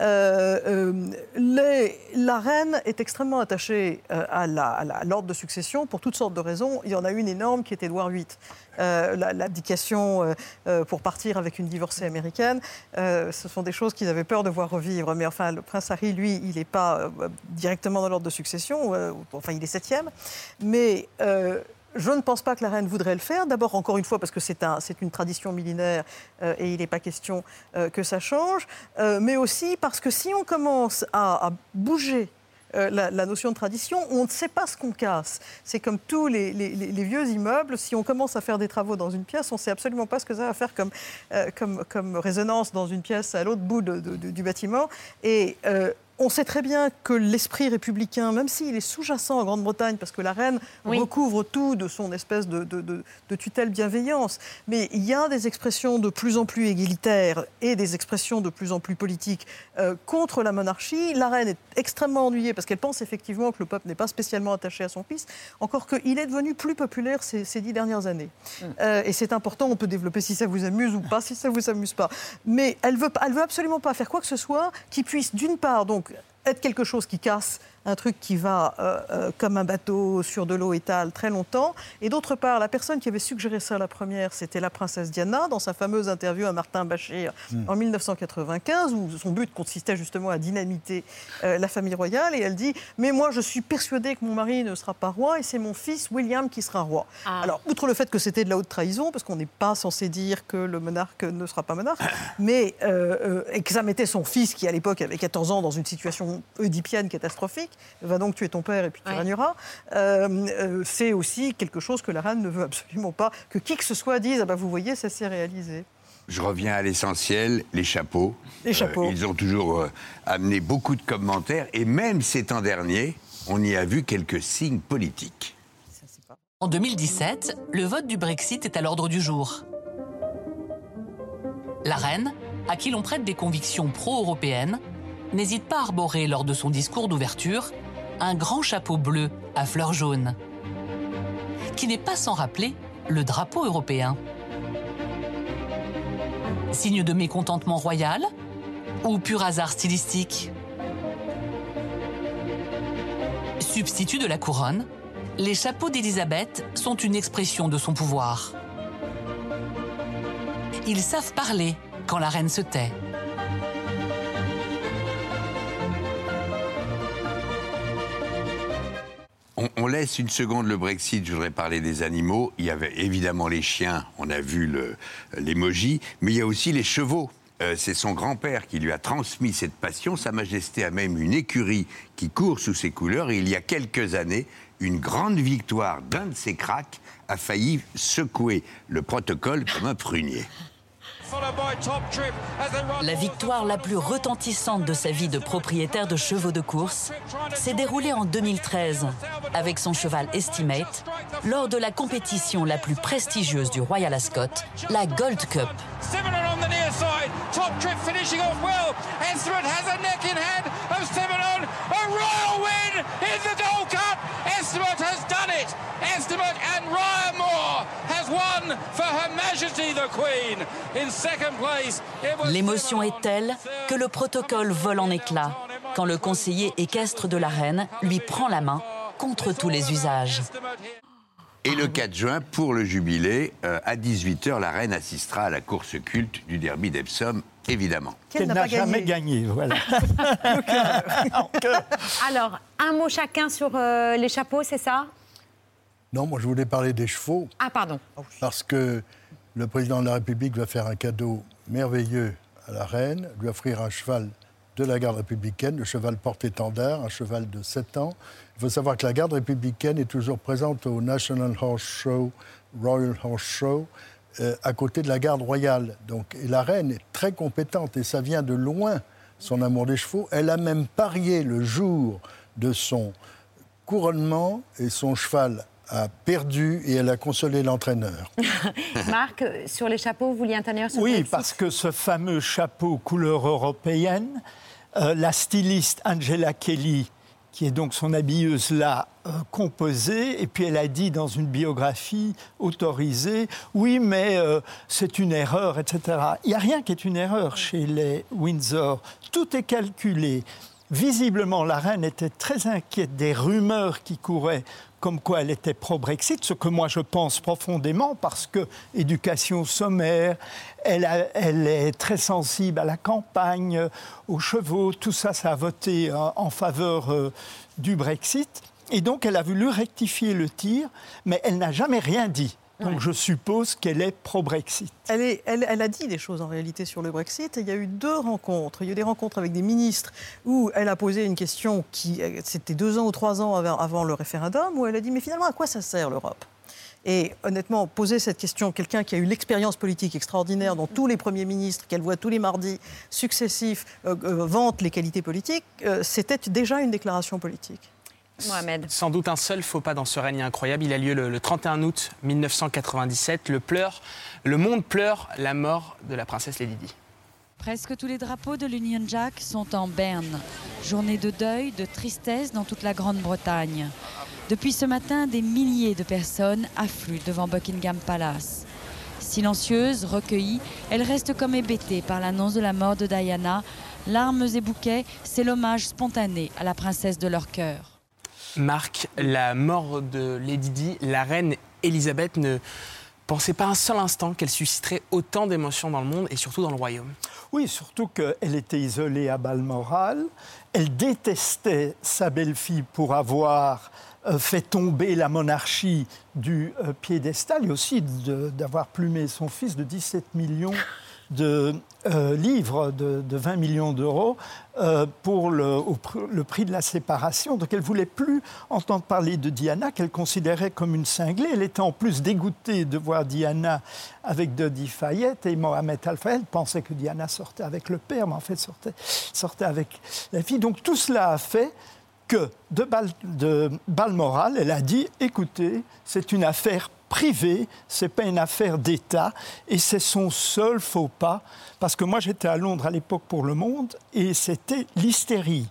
Euh, euh, les- la reine est extrêmement attachée euh, à l'ordre de succession pour toutes sortes de raisons. Il y en a une énorme qui est Édouard VIII. Euh, la- L'abdication euh, pour partir avec une divorcée américaine, ce sont des choses qu'ils avaient peur de voir revivre. Mais enfin, le prince Harry, lui, il n'est pas directement dans l'ordre de succession. enfin, il est septième. Mais je ne pense pas que la reine voudrait le faire. D'abord, encore une fois, parce que c'est un, c'est une tradition millénaire et il n'est pas question que ça change. Mais aussi parce que si on commence à bouger euh, la, notion de tradition, on ne sait pas ce qu'on casse. C'est comme tous les, vieux immeubles, si on commence à faire des travaux dans une pièce, on ne sait absolument pas ce que ça va faire comme, euh, comme, comme résonance dans une pièce à l'autre bout du bâtiment. Et euh, on sait très bien que l'esprit républicain, même s'il est sous-jacent en Grande-Bretagne, parce que la reine recouvre tout de son espèce de, de- de- de tutelle bienveillance, mais il y a des expressions de plus en plus égalitaires et des expressions de plus en plus politiques euh, contre la monarchie. La reine est extrêmement ennuyée parce qu'elle pense effectivement que le peuple n'est pas spécialement attaché à son fils, encore qu'il est devenu plus populaire ces, ces dix dernières années. Euh, et c'est important, on peut développer si ça vous amuse ou pas, si ça vous amuse pas. Mais elle veut, elle veut absolument pas faire quoi que ce soit qui puisse, d'une part, donc être quelque chose qui casse un truc qui va euh, euh, comme un bateau sur de l'eau étale très longtemps. Et d'autre part, la personne qui avait suggéré ça la première, c'était la princesse Diana, dans sa fameuse interview à Martin Bachir Mm. en 1995, où son but consistait justement à dynamiter euh, la famille royale. Et elle dit Mais moi, je suis persuadée que mon mari ne sera pas roi et c'est mon fils William qui sera roi. Ah. Alors, outre le fait que c'était de la haute trahison, parce qu'on n'est pas censé dire que le monarque ne sera pas monarque, mais euh, euh, et que ça mettait son fils, qui à l'époque avait 14 ans, dans une situation oedipienne catastrophique, va donc tuer ton père et puis tu Ouais. régneras. Euh, euh, c'est aussi quelque chose que la reine ne veut absolument pas que qui que ce soit dise ah bah vous voyez ça s'est réalisé. Je reviens à l'essentiel, les chapeaux. Les chapeaux. ils ont toujours euh, amené beaucoup de commentaires et même ces temps derniers, on y a vu quelques signes politiques. En 2017, le vote du Brexit est à l'ordre du jour. La reine, à qui l'on prête des convictions pro-européennes, n'hésite pas à arborer lors de son discours d'ouverture un grand chapeau bleu à fleurs jaunes, qui n'est pas sans rappeler le drapeau européen. Signe de mécontentement royal ou pur hasard stylistique Substitut de la couronne, Les chapeaux d'Élisabeth sont une expression de son pouvoir. Ils savent parler quand la reine se tait. On, laisse une seconde le Brexit, je voudrais parler des animaux. Il y avait évidemment les chiens, on a vu l'emoji, mais il y a aussi les chevaux. Euh, c'est son grand-père qui lui a transmis cette passion. Sa Majesté a même une écurie qui court sous ses couleurs. Et il y a quelques années, une grande victoire d'un de ses cracks a failli secouer le protocole comme un prunier. La victoire la plus retentissante de sa vie de propriétaire de chevaux de course s'est déroulée en 2013 avec son cheval Estimate lors de la compétition la plus prestigieuse du Royal Ascot, la Gold Cup. Estimate and Ryan Moore L'émotion est telle que le protocole vole en éclats quand le conseiller équestre de la reine lui prend la main contre tous les usages. Et le 4 juin, pour le jubilé, euh, à 18h, la reine assistera à la course culte du derby d'Epsom, évidemment. Qu'elle n'a jamais gagné, voilà. Alors, un mot chacun sur euh, les chapeaux, c'est ça? Non, moi je voulais parler des chevaux. Ah, pardon. Parce que le président de la République va faire un cadeau merveilleux à la reine, lui offrir un cheval de la garde républicaine, le cheval porte-étendard, un cheval de 7 ans. Il faut savoir que la garde républicaine est toujours présente au National Horse Show, Royal Horse Show, euh, à côté de la garde royale. Donc, et la reine est très compétente et ça vient de loin, son amour des chevaux. Elle a même parié le jour de son couronnement et son cheval a perdu et elle a consolé l'entraîneur. Marc, sur les chapeaux, vous vouliez intervenir sur Oui, Brexit parce que ce fameux chapeau couleur européenne, euh, la styliste Angela Kelly, qui est donc son habilleuse, l'a euh, composé, et puis elle a dit dans une biographie autorisée, oui, mais euh, c'est une erreur, etc. Il n'y a rien qui est une erreur chez les Windsor. Tout est calculé. Visiblement, la reine était très inquiète des rumeurs qui couraient comme quoi elle était pro-Brexit, ce que moi je pense profondément parce que éducation sommaire, elle, est très sensible à la campagne, aux chevaux, tout ça, ça a voté en, en faveur euh, du Brexit. Et donc elle a voulu rectifier le tir, mais elle n'a jamais rien dit. Donc je suppose qu'elle est pro-Brexit. Elle, est- elle- elle a dit des choses en réalité sur le Brexit. Il y a eu deux rencontres. Il y a eu des rencontres avec des ministres où elle a posé une question qui, euh, c'était deux ans ou trois ans avant, avant le référendum, où elle a dit mais finalement à quoi ça sert l'Europe? Et honnêtement, poser cette question, quelqu'un qui a eu l'expérience politique extraordinaire dont tous les premiers ministres qu'elle voit tous les mardis successifs euh, euh, vantent les qualités politiques, euh, c'était déjà une déclaration politique. Mohamed. Sans doute un seul faux pas dans ce règne incroyable. Il a lieu le, le 31 août 1997. Le, pleure, le monde pleure la mort de la princesse Lady Di. Presque tous les drapeaux de l'Union Jack sont en berne. Journée de deuil, de tristesse dans toute la Grande-Bretagne. Depuis ce matin, des milliers de personnes affluent devant Buckingham Palace. Silencieuses, recueillies, elles restent comme hébétées par l'annonce de la mort de Diana. Larmes et bouquets, c'est l'hommage spontané à la princesse de leur cœur. Marc, la mort de Lady Di, la reine Elisabeth ne pensait pas un seul instant qu'elle susciterait autant d'émotions dans le monde et surtout dans le royaume. Oui, surtout qu'elle était isolée à Balmoral. Elle détestait sa belle-fille pour avoir euh, fait tomber la monarchie du euh, piédestal et aussi d'avoir plumé son fils de 17 millions de euh, livres, de, de 20 millions d'euros, euh, pour le, prix de la séparation. Donc elle voulait plus entendre parler de Diana, qu'elle considérait comme une cinglée. Elle était en plus dégoûtée de voir Diana avec Dodi Fayette et Mohamed Al-Fayed pensait que Diana sortait avec le père, mais en fait sortait, sortait avec la fille. Donc tout cela a fait que de, Bal, de Balmoral, elle a dit écoutez, c'est une affaire privée, c'est pas une affaire d'État, et c'est son seul faux pas. Parce que moi, j'étais à Londres à l'époque pour Le Monde, et c'était l'hystérie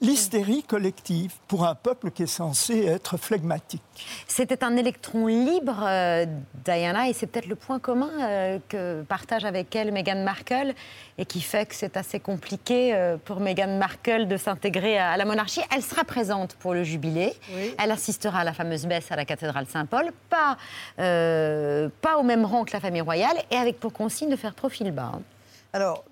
l'hystérie collective pour un peuple qui est censé être flegmatique. C'était un électron libre, euh, Diana, et c'est peut-être le point commun euh, que partage avec elle Meghan Markle et qui fait que c'est assez compliqué euh, pour Meghan Markle de s'intégrer à, à la monarchie. Elle sera présente pour le jubilé. Elle assistera à la fameuse messe à la cathédrale Saint-Paul, pas, euh, pas au même rang que la famille royale et avec pour consigne de faire profil bas. Alors,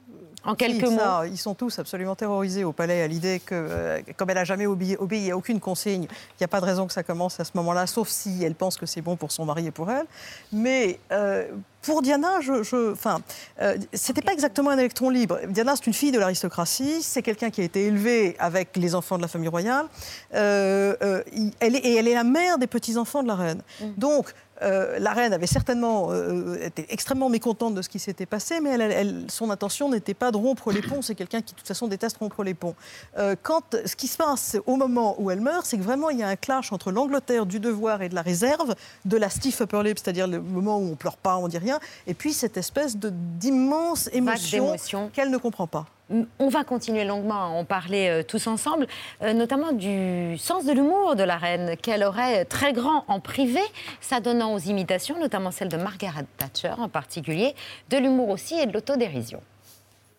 En quelques ça, mots. Ils sont tous absolument terrorisés au palais à l'idée que, euh, comme elle n'a jamais obéi, obéi à aucune consigne, il n'y a pas de raison que ça commence à ce moment-là, sauf si elle pense que c'est bon pour son mari et pour elle. Mais euh, pour Diana, je, je, enfin, euh, c'était pas exactement un électron libre. Diana, c'est une fille de l'aristocratie, c'est quelqu'un qui a été élevé avec les enfants de la famille royale, Euh, euh, il- elle est, et elle est la mère des petits-enfants de la reine. Donc, euh, la reine avait certainement euh, été extrêmement mécontente de ce qui s'était passé, mais elle- elle- elle- son intention n'était pas de rompre les ponts. C'est quelqu'un qui, de toute façon, déteste rompre les ponts. Euh, quand ce qui se passe au moment où elle meurt, c'est que vraiment il y a un clash entre l'Angleterre du devoir et de la réserve, de la stiff upper lip, c'est-à-dire le moment où on pleure pas, on dit rien, et puis cette espèce d'immense émotion qu'elle ne comprend pas. On va continuer longuement à en parler euh, tous ensemble, euh, notamment du sens de l'humour de la reine, qu'elle aurait très grand en privé, s'adonnant aux imitations, notamment celle de Margaret Thatcher en particulier, de l'humour aussi et de l'autodérision.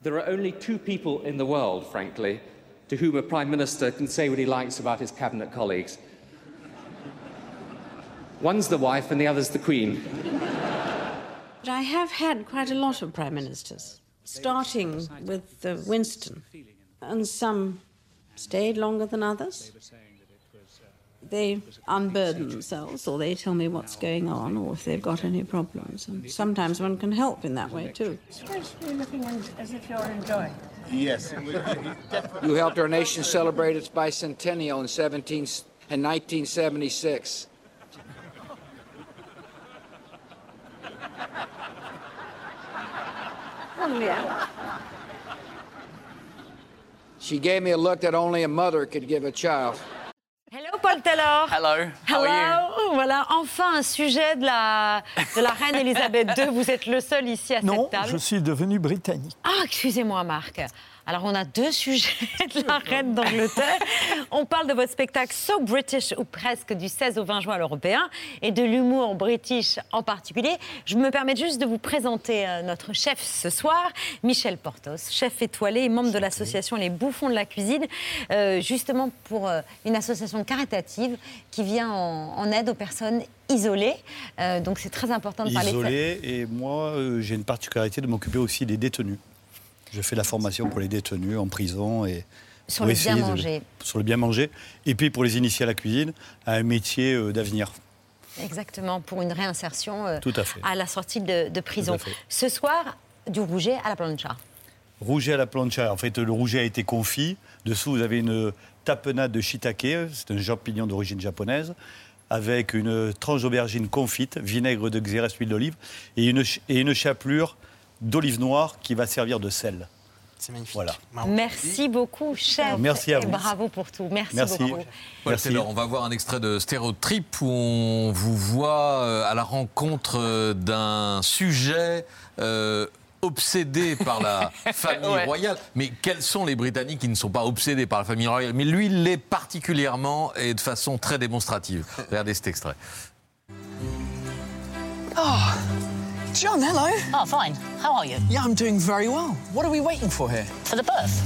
There are only two people in the world, frankly, to whom a Prime Minister can say what he likes about his cabinet colleagues. One's the wife and the other's the Queen. But I have had quite a lot of prime ministers, starting with uh, Winston, and some stayed longer than others. They unburden themselves, or they tell me what's going on, or if they've got any problems. And sometimes one can help in that way too. You're looking as if you're enjoying. Yes. You helped our nation celebrate its bicentennial in 17 in 1976. Oh, yeah. She gave me a look that only a mother could give a child. Hello Paul Taylor Hello. How are Hello Voilà, enfin un sujet de la, de la reine Elisabeth II. Vous êtes le seul ici à Non, cette table. je suis devenu britannique. Ah, excusez-moi, Marc. Alors, on a deux sujets de la reine d'Angleterre. On parle de votre spectacle So British, ou presque, du 16 au 20 juin à l'Européen, et de l'humour british en particulier. Je me permets juste de vous présenter euh, notre chef ce soir, Michel Portos, chef étoilé et membre de l'association Les Bouffons de la Cuisine, euh, justement pour euh, une association caritative qui vient en, en aide aux personnes isolées. Euh, donc, c'est très important de parler de ça. isolé. Et moi, euh, j'ai une particularité de m'occuper aussi des détenus. Je fais la formation pour les détenus en prison et Sur le bien de- manger. sur le bien manger. Et puis pour les initier à la cuisine, à un métier euh, d'avenir. Exactement, pour une réinsertion euh, Tout à fait. la sortie de, de prison. Ce soir, du rouget à la plancha. Rouget à la plancha. En fait, le rouget a été confit. Dessous, vous avez une tapenade de shiitake. C'est un champignon d'origine japonaise. Avec une tranche d'aubergine confite, vinaigre de xérès, huile d'olive. Et une, et une chapelure d'olive noire qui va servir de sel. C'est magnifique. Voilà. Merci beaucoup, chef. Merci à et vous. bravo pour tout. Merci, Merci. beaucoup. Paul Merci. Taylor, on va voir un extrait de Stéréotrip où on vous voit euh, à la rencontre euh, d'un sujet euh, obsédé par la famille Ouais. royale. Mais quels sont les Britanniques qui ne sont pas obsédés par la famille royale? Mais lui, il l'est particulièrement et de façon très démonstrative. Regardez cet extrait. Oh, John, hello. Oh, fine. How are you? Yeah, I'm doing very well. What are we waiting for here? For the birth.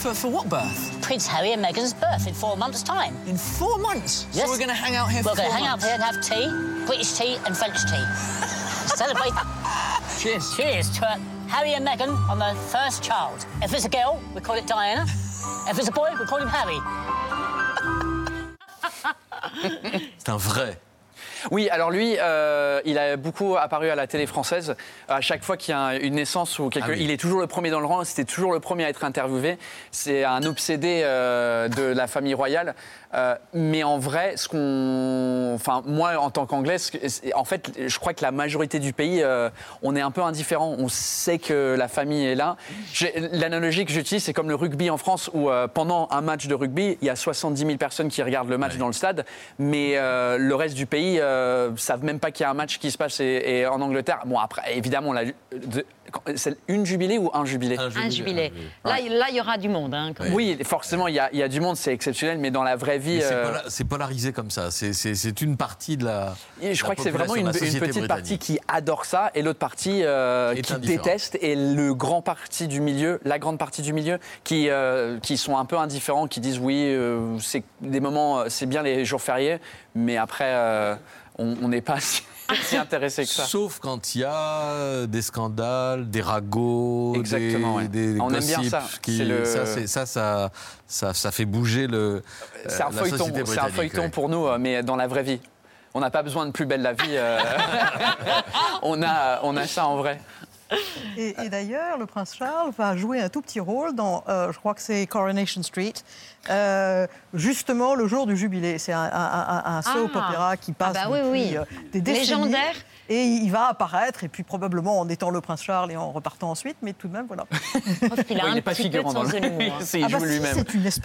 For, for what birth? Prince Harry and Meghan's birth in four months' time. In four months? Yes. So we're going to hang out here We're for going to four hang out here and have tea, British tea and French tea. Celebrate. Cheers. Cheers to uh, Harry and Meghan on their first child. If it's a girl, we call it Diana. If it's a boy, we call him Harry. C'est un vrai. Oui, alors lui, euh, il a beaucoup apparu à la télé française. À chaque fois qu'il y a une naissance ou quelque, Ah oui. il est toujours le premier dans le rang. C'était toujours le premier à être interviewé. C'est un obsédé euh, de la famille royale. Euh, mais en vrai, ce qu'on, enfin moi en tant qu'anglais, en fait, je crois que la majorité du pays, euh, on est un peu indifférent. On sait que la famille est là. L'analogie que j'utilise, c'est comme le rugby en France, où euh, pendant un match de rugby, il y a 70 000 personnes qui regardent le match dans le stade, mais le reste du pays euh, savent même pas qu'il y a un match qui se passe et, et en Angleterre. Bon après, évidemment, la- de- quand- c'est une jubilé ou un jubilé Un jubilé. Là, il- là, il y aura du monde. hein, quand. Oui, forcément, il y, a, il y a du monde, c'est exceptionnel, mais dans la vraie vie. Euh, C'est polarisé comme ça. C'est- une partie de la. Et je la crois que c'est vraiment une, petite partie qui adore ça et l'autre partie euh, qui déteste et le grand parti du milieu, la grande partie du milieu qui, euh, qui sont un peu indifférents, qui disent oui, euh, c'est des moments, euh, c'est bien les jours fériés, mais après euh, on on n'est pas que ça. Sauf quand il y a des scandales, des ragots, Exactement, des, ouais. des On aime bien ça. qui- le- ça, ça, ça, ça, ça fait bouger le. C'est un euh, feuilleton, un feuilleton ouais. pour nous, euh, mais dans la vraie vie. On n'a pas besoin de plus belle la vie. euh, on, a, on a ça en vrai. Et, et d'ailleurs, le prince Charles va jouer un tout petit rôle dans, euh, je crois que c'est Coronation Street, euh, justement le jour du jubilé. C'est un, un- un- un soap Ah. opéra qui Ah passe bah oui, depuis oui. euh, des décennies. Légendaire. Et il va apparaître, et puis probablement en étant le prince Charles et en repartant ensuite, mais tout de même, voilà. Ouais, il n'est pas figurant dans le- l'humour, hein. C'est- il Ah bah joue lui-même.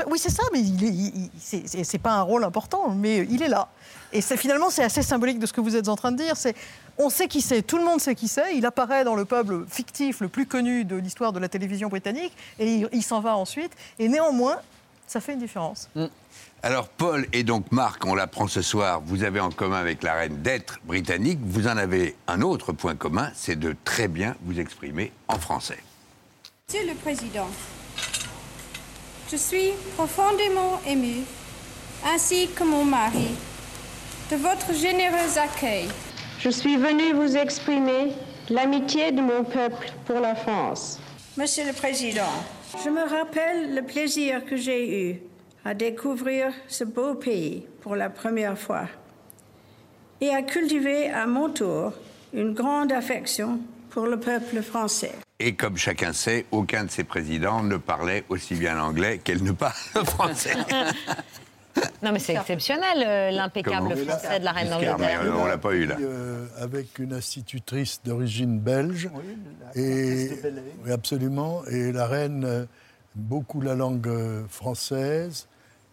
Oui, c'est ça, mais il est, il- il- c'est- c'est c'est pas un rôle important, mais il est là. Et c'est finalement, c'est assez symbolique de ce que vous êtes en train de dire. C'est, on sait qui c'est, tout le monde sait qui c'est. Il apparaît dans le peuple fictif le plus connu de l'histoire de la télévision britannique, et il, il s'en va ensuite. Et néanmoins, ça fait une différence. Alors Paul et donc Marc, on l'apprend ce soir, vous avez en commun avec la reine d'être britannique. Vous en avez un autre point commun, c'est de très bien vous exprimer en français. Monsieur le Président, je suis profondément ému, ainsi que mon mari, de votre généreux accueil. Je suis venue vous exprimer l'amitié de mon peuple pour la France. Monsieur le Président, je me rappelle le plaisir que j'ai eu à découvrir ce beau pays pour la première fois et à cultiver à mon tour une grande affection pour le peuple français. Et comme chacun sait, aucun de ces présidents ne parlait aussi bien l'anglais qu'elle ne parle le français. Non, mais c'est exceptionnel, euh, l'impeccable français de la reine d'Angleterre. euh, on l'a pas eu là. Euh, avec une institutrice d'origine belge. et, oui, absolument. Et la reine, beaucoup la langue française.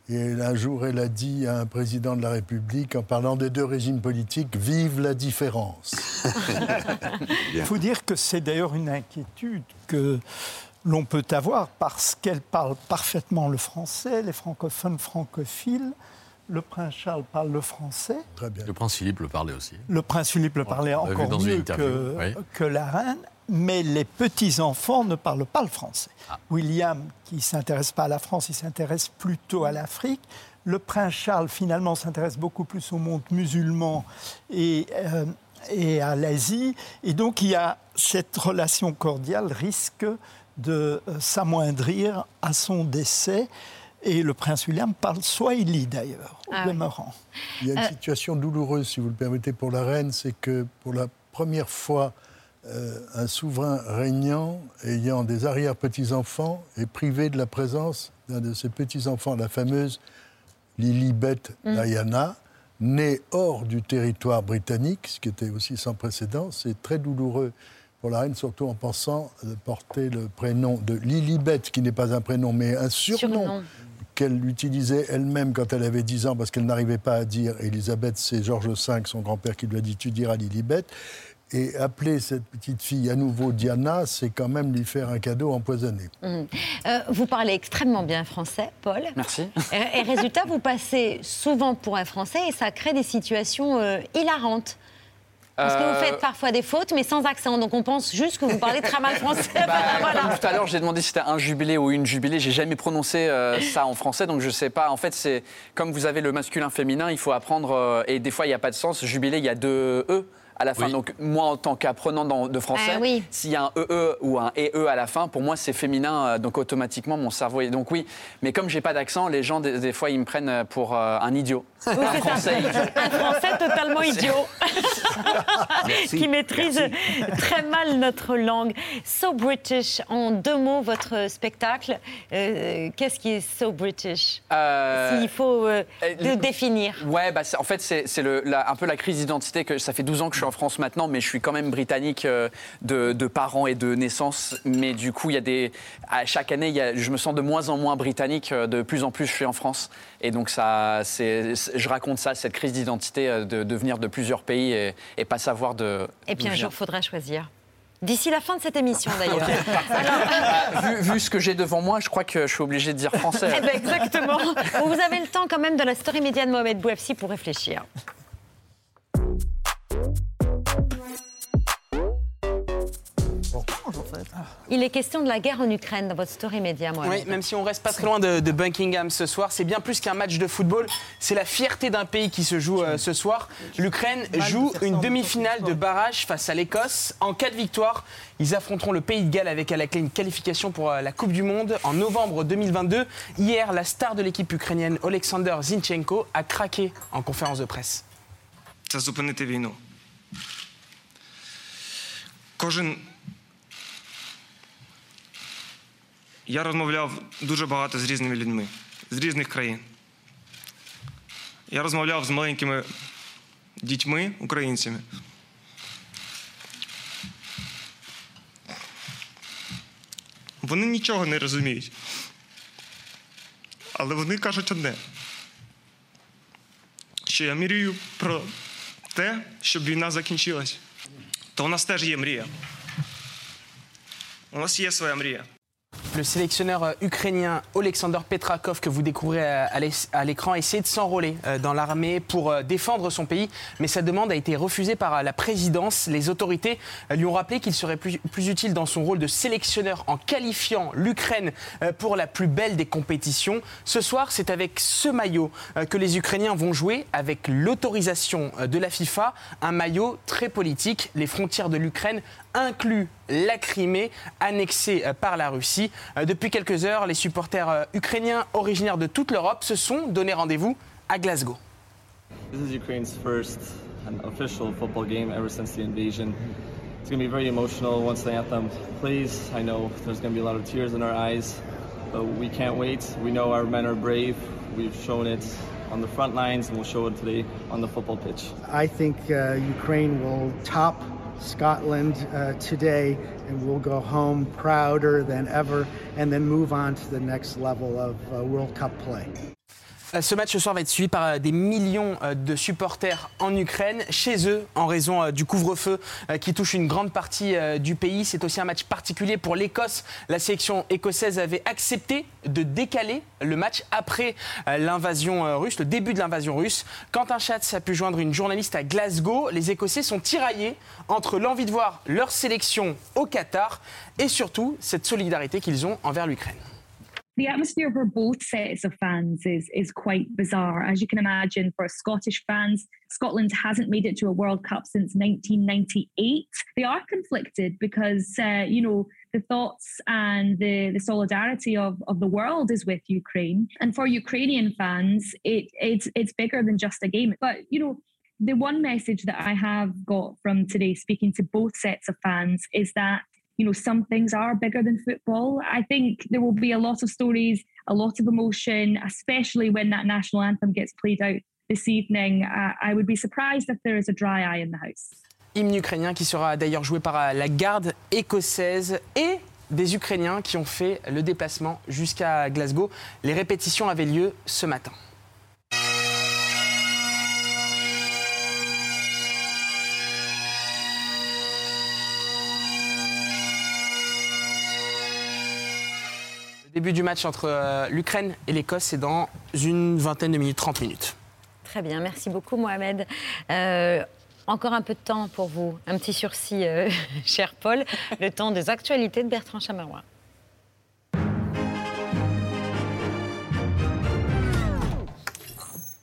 Et un jour, elle a dit à un président de la République, en parlant des deux régimes politiques, Vive la différence. Il faut dire que c'est d'ailleurs une inquiétude que l'on peut avoir parce qu'elle parle parfaitement le français, les francophones francophiles. Le prince Charles parle le français. Très bien. Le prince Philippe le parlait aussi. Le prince Philippe le parlait On encore mieux interview, que, oui. que la reine, mais les petits-enfants ne parlent pas le français. Ah. William, qui ne s'intéresse pas à la France, il s'intéresse plutôt à l'Afrique. Le prince Charles, finalement, s'intéresse beaucoup plus au monde musulman et, euh, et à l'Asie. Et donc, il y a cette relation cordiale risque de euh, s'amoindrir à son décès. Et le prince William parle swahili, d'ailleurs, au Ah oui. demeurant. Il y a une Euh. situation douloureuse, si vous le permettez, pour la reine, c'est que pour la première fois, euh, un souverain régnant ayant des arrière-petits-enfants est privé de la présence d'un de ses petits-enfants, la fameuse Lilibet Mm. Diana, née hors du territoire britannique, ce qui était aussi sans précédent. C'est très douloureux pour la reine, surtout en pensant porter le prénom de Lilibet, qui n'est pas un prénom, mais un surnom Surnom. qu'elle utilisait elle-même quand elle avait 10 ans parce qu'elle n'arrivait pas à dire Elisabeth, c'est Georges V, son grand-père, qui lui a dit Tu diras Lilibet. Et appeler cette petite fille à nouveau Diana, c'est quand même lui faire un cadeau empoisonné. Mhm. Euh, vous parlez extrêmement bien français, Paul. Merci. Et, et résultat, vous passez souvent pour un Français et ça crée des situations euh, hilarantes. Parce que vous Euh, faites parfois des fautes, mais sans accent. Donc on pense juste que vous parlez très mal français. Bah, Voilà. Tout à l'heure, j'ai demandé si c'était un jubilé ou une jubilée. J'ai jamais prononcé euh, ça en français, donc je sais pas. En fait, c'est comme vous avez le masculin féminin, il faut apprendre. euh, et des fois, il n'y a pas de sens. Jubilé, il y a deux e à la fin. Oui. Donc moi, en tant qu'apprenant de français, Ah oui. s'il y a un ee ou un ee à la fin, pour moi, c'est féminin. euh, donc automatiquement, mon cerveau est. Donc oui. Mais comme j'ai pas d'accent, les gens des, des fois, ils me prennent pour euh, un idiot. Oui, un français idiot. Un Français totalement idiot. qui maîtrise très mal notre langue. So British, en deux mots, votre spectacle. euh, Qu'est-ce qui est so British? Euh, S'il faut euh, euh, le définir. Ouais, bah, en fait, c'est un peu la crise d'identité. que Ça fait 12 ans que je suis en France maintenant, mais je suis quand même britannique euh, de, de parents et de naissance. Mais du coup, il y a des, à chaque année, il y a- je me sens de moins en moins britannique. euh, De plus en plus, je suis en France. Et donc, ça, c'est- je raconte ça, cette crise d'identité, euh, de, de venir de plusieurs pays et, et pas savoir de. Et puis un jour, faudra choisir. D'ici la fin de cette émission, d'ailleurs. Vu, vu ce que j'ai devant moi, je crois que je suis obligé de dire français. Eh ben, exactement. Vous avez le temps quand même de la story média de Mohamed Bouafsi pour réfléchir. Il est question de la guerre en Ukraine dans votre story média, Mohamed. Oui, même si on reste pas très loin de, de Buckingham ce soir, c'est bien plus qu'un match de football. C'est la fierté d'un pays qui se joue euh, ce soir. L'Ukraine joue une demi-finale de barrage face à l'Écosse. En cas de victoire, ils affronteront le Pays de Galles avec à la clé une qualification pour euh, la Coupe du Monde en novembre 2022. Hier, la star de l'équipe ukrainienne, Alexander Zinchenko, a craqué en conférence de presse. це зупинити війну. Кожен. Я розмовляв дуже багато з різними людьми з різних країн. Я розмовляв з маленькими дітьми, українцями. Вони нічого не розуміють. Але вони кажуть одне, що я мрію про те, щоб війна закінчилась. То у нас теж є мрія. У нас є своя мрія. Le sélectionneur euh, ukrainien Alexander Petrakov, que vous découvrez à à l'écran, essaie de s'enrôler euh, dans l'armée pour euh, défendre son pays, mais sa demande a été refusée par euh, la présidence. Les autorités euh, lui ont rappelé qu'il serait plus, plus utile dans son rôle de sélectionneur en qualifiant l'Ukraine euh, pour la plus belle des compétitions. Ce soir, c'est avec ce maillot euh, que les Ukrainiens vont jouer, avec l'autorisation euh, de la FIFA, un maillot très politique. Les frontières de l'Ukraine incluent la Crimée, annexée euh, par la Russie. Euh, Depuis quelques heures, les supporters euh, ukrainiens originaires de toute l'Europe se sont donné rendez-vous à Glasgow. This is Ukraine's first and official football game ever since the invasion. It's going to be very emotional once the anthem plays. I know there's going to be a lot of tears in our eyes, but we can't wait. We know our men are brave. We've shown it on the front lines, and we'll show it today on the football pitch. I think uh, Ukraine will top Scotland uh, today and we'll go home prouder than ever and then move on to the next level of uh, World Cup play. Euh, Ce match ce soir va être suivi par euh, des millions euh, de supporters en Ukraine, chez eux, en raison du couvre-feu qui touche une grande partie du pays. C'est aussi un match particulier pour l'Écosse. La sélection écossaise avait accepté de décaler le match après l'invasion russe, le début de l'invasion russe. Quentin Schatz a pu joindre une journaliste à Glasgow. Les Écossais sont tiraillés entre l'envie de voir leur sélection au Qatar et surtout cette solidarité qu'ils ont envers l'Ukraine. The atmosphere for both sets of fans is is quite bizarre. As you can imagine, for Scottish fans, Scotland hasn't made it to a World Cup since 1998. They are conflicted because, uh, you know, the thoughts and the, the solidarity of, of the world is with Ukraine. And for Ukrainian fans, it, it's, it's bigger than just a game. But, you know, the one message that I have got from today, speaking to both sets of fans, is that you know some things are bigger than football. I think there will be a lot of stories, a lot of emotion, especially when that national anthem gets played out this evening. Uh, I would be surprised if there is a dry eye in the house. hymne ukrainien qui sera d'ailleurs joué par euh, la garde écossaise et des Ukrainiens qui ont fait le déplacement jusqu'à Glasgow. Les répétitions avaient lieu ce matin. Début du match entre euh, l'Ukraine et l'Écosse, c'est dans une vingtaine de minutes, 30 minutes. Très bien, merci beaucoup Mohamed. Euh, encore un peu de temps pour vous, un petit sursis, euh, cher Paul, le temps des actualités de Bertrand Chameroy.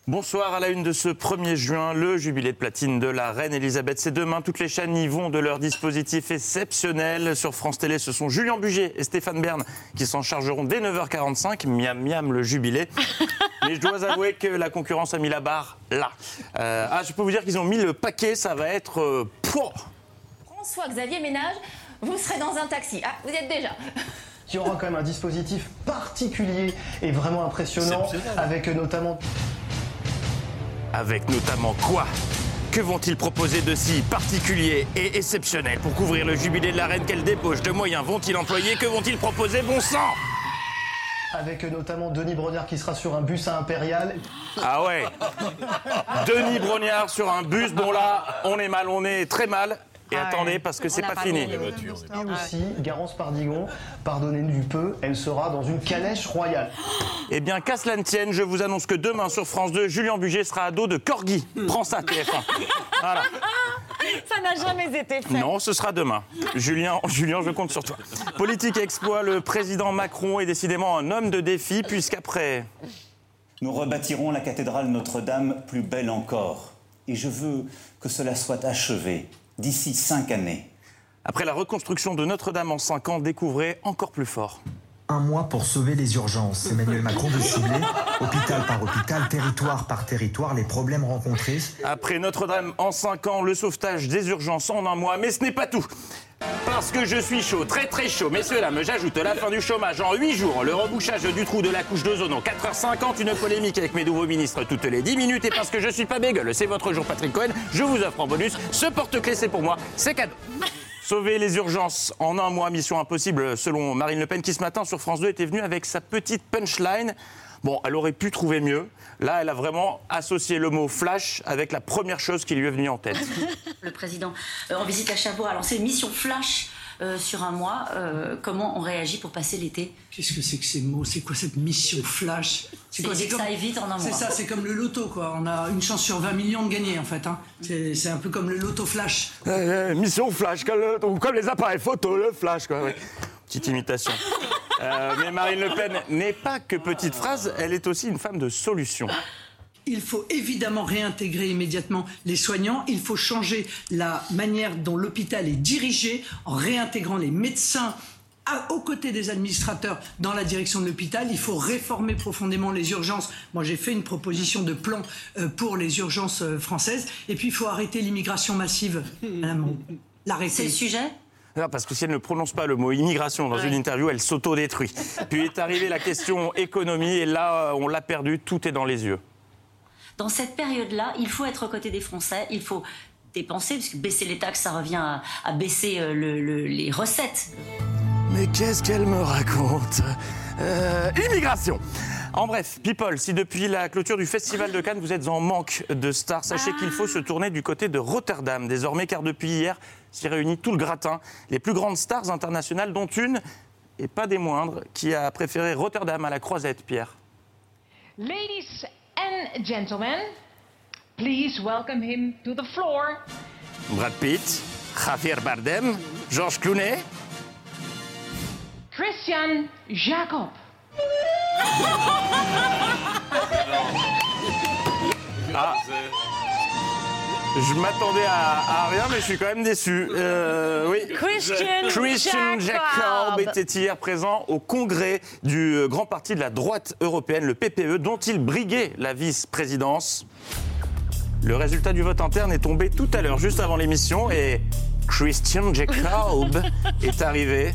Bonsoir à la une de ce 1er juin, le jubilé de platine de la reine Elisabeth. C'est demain, toutes les chaînes y vont de leur dispositif exceptionnel. Sur France Télé, ce sont Julien Bugier et Stéphane Bern qui s'en chargeront dès 9h45. Miam miam le jubilé. Mais je dois avouer que la concurrence a mis la barre là. Euh, ah, je peux vous dire qu'ils ont mis le paquet, ça va être... euh, pouah. François-Xavier Ménage, vous serez dans un taxi. Ah, vous y êtes déjà. Il y aura quand même un dispositif particulier et vraiment impressionnant, avec notamment Avec notamment quoi Que vont-ils proposer de si particulier et exceptionnel pour couvrir le jubilé de la reine? Quelle débauche de moyens vont-ils employer? Que vont-ils proposer? Bon sang avec notamment Denis Brognard qui sera sur un bus à Impérial. Ah ouais Denis Brognard sur un bus. Bon là, on est mal, on est très mal. Et Ah attendez, ouais. parce que c'est pas parlé fini. Et aussi, Garance Pardigon, pardonnez-nous du peu, elle sera dans une calèche royale. Eh bien, qu'à cela ne tienne, je vous annonce que demain sur France 2, Julien Buget sera à dos de Corgi. Prends ça, TF1. Voilà. Ça n'a jamais été fait. Non, ce sera demain. Julien, Julien, je compte sur toi. Politique exploit, le président Macron est décidément un homme de défi, puisqu'après. Nous rebâtirons la cathédrale Notre-Dame plus belle encore. Et je veux que cela soit achevé d'ici cinq années. Après la reconstruction de Notre-Dame en cinq ans, découvrez encore plus fort. Un mois pour sauver les urgences. Emmanuel Macron veut cibler, hôpital par hôpital, territoire par territoire, les problèmes rencontrés. Après Notre-Dame en 5 ans, le sauvetage des urgences en un mois, mais ce n'est pas tout. Parce que je suis chaud, très très chaud. Messieurs, dames, j'ajoute la fin du chômage en 8 jours, le rebouchage du trou de la couche d'ozone en 4h50, une polémique avec mes nouveaux ministres toutes les 10 minutes. Et parce que je suis pas bégueule, c'est votre jour Patrick Cohen, je vous offre en bonus ce porte-clés, c'est pour moi, c'est cadeau. Sauver les urgences en un mois, mission impossible selon Marine Le Pen qui ce matin sur France 2 était venue avec sa petite punchline. Bon, elle aurait pu trouver mieux. Là, elle a vraiment associé le mot flash avec la première chose qui lui est venue en tête. Le président euh, en visite à Cherbourg a lancé une mission flash sur un mois. Euh, comment on réagit pour passer l'été Qu'est-ce que c'est que ces mots C'est quoi cette mission flash C'est quoi que ça aille vite en un C'est mois. ça, c'est comme le loto, quoi. On a une chance sur 20 millions de gagner, en fait. hein. C'est c'est un peu comme le loto flash. Euh, mission flash, comme, le- comme les appareils photo, le flash, quoi. ouais. Petite imitation. Euh, mais Marine Le Pen n'est pas que petite phrase, elle est aussi une femme de solution. Il faut évidemment réintégrer immédiatement les soignants. Il faut changer la manière dont l'hôpital est dirigé en réintégrant les médecins à- aux côtés des administrateurs dans la direction de l'hôpital. Il faut réformer profondément les urgences. Moi, j'ai fait une proposition de plan euh, pour les urgences euh, françaises. Et puis, il faut arrêter l'immigration massive. Madame, l'arrêter. C'est le sujet? Non, parce que si elle ne prononce pas le mot immigration dans une interview, elle s'auto-détruit. Puis est arrivée la question économie, et là, on l'a perdu, tout est dans les yeux. Dans cette période-là, il faut être aux côtés des Français. Il faut dépenser, parce que baisser les taxes, ça revient à, à baisser euh, le- le- les recettes. Mais qu'est-ce qu'elle me raconte? Euh, Immigration En bref, People, si depuis la clôture du Festival de Cannes, vous êtes en manque de stars, sachez qu'il faut se tourner du côté de Rotterdam désormais, car depuis hier s'y réunit tout le gratin, les plus grandes stars internationales, dont une, et pas des moindres, qui a préféré Rotterdam à la croisette, Pierre. Ladies and gentlemen, please welcome him to the floor. Brad Pitt, Javier Bardem, Georges Clooney. Christian Jacob. Ah. Je m'attendais à, à rien, mais je suis quand même déçu. Euh, oui. Christian Christian Jacob. Jacob était hier présent au congrès du euh, grand parti de la droite européenne, le PPE, dont il briguait la vice-présidence. Le résultat du vote interne est tombé tout à l'heure, juste avant l'émission, et Christian Jacob est arrivé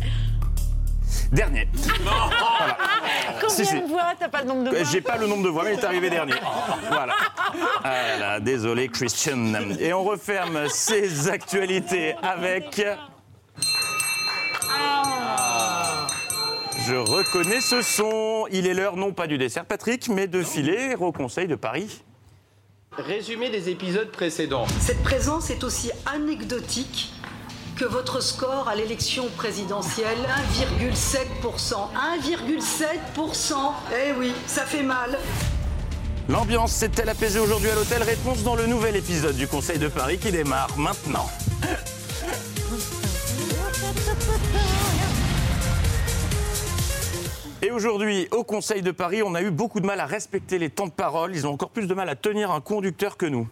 dernier. Voilà. Combien Si, si. de voix T'as pas le nombre de voix J'ai pas le nombre de voix, mais il est arrivé dernier. Voilà. Ah là là, désolé, Christian. Et on referme ces actualités avec. Je reconnais ce son. Il est l'heure non pas du dessert Patrick, mais de filer au Conseil de Paris. Résumé des épisodes précédents. Cette présence est aussi anecdotique que votre score à l'élection présidentielle, 1,7%. 1,7% Eh oui, ça fait mal. L'ambiance s'est-elle apaisée aujourd'hui à l'hôtel Réponse dans le nouvel épisode du Conseil de Paris qui démarre maintenant. Et aujourd'hui, au Conseil de Paris, on a eu beaucoup de mal à respecter les temps de parole. Ils ont encore plus de mal à tenir un conducteur que nous.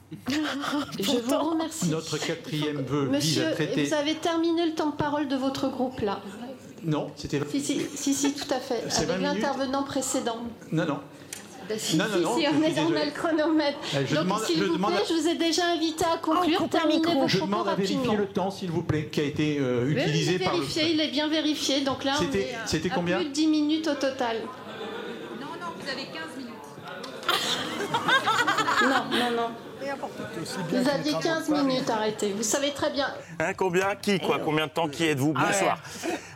Je vous remercie. Notre quatrième vœu vise Monsieur, à traiter. vous avez terminé le temps de parole de votre groupe là. Non, c'était. Si, si, si, si, tout à fait. C'est 20 Avec l'intervenant précédent. Non, non. Si, Non, non, si, non, on est dans le chronomètre. Euh, je Donc, demande- s'il je vous demande plaît, à- je vous ai déjà invité à conclure. coupe un terminez vos Je propos demande à vérifier rapidement. le temps, s'il vous plaît, qui a été euh, utilisé par le. vérifié, il est bien vérifié. Donc là, on C'était- est à- c'était à combien plus de 10 minutes au total. Vous avez 15 minutes. Non, non, non. Vous aviez 15 minutes, arrêtez. Vous savez très bien. Hein, combien Qui quoi Combien de temps Qui êtes-vous? Bonsoir.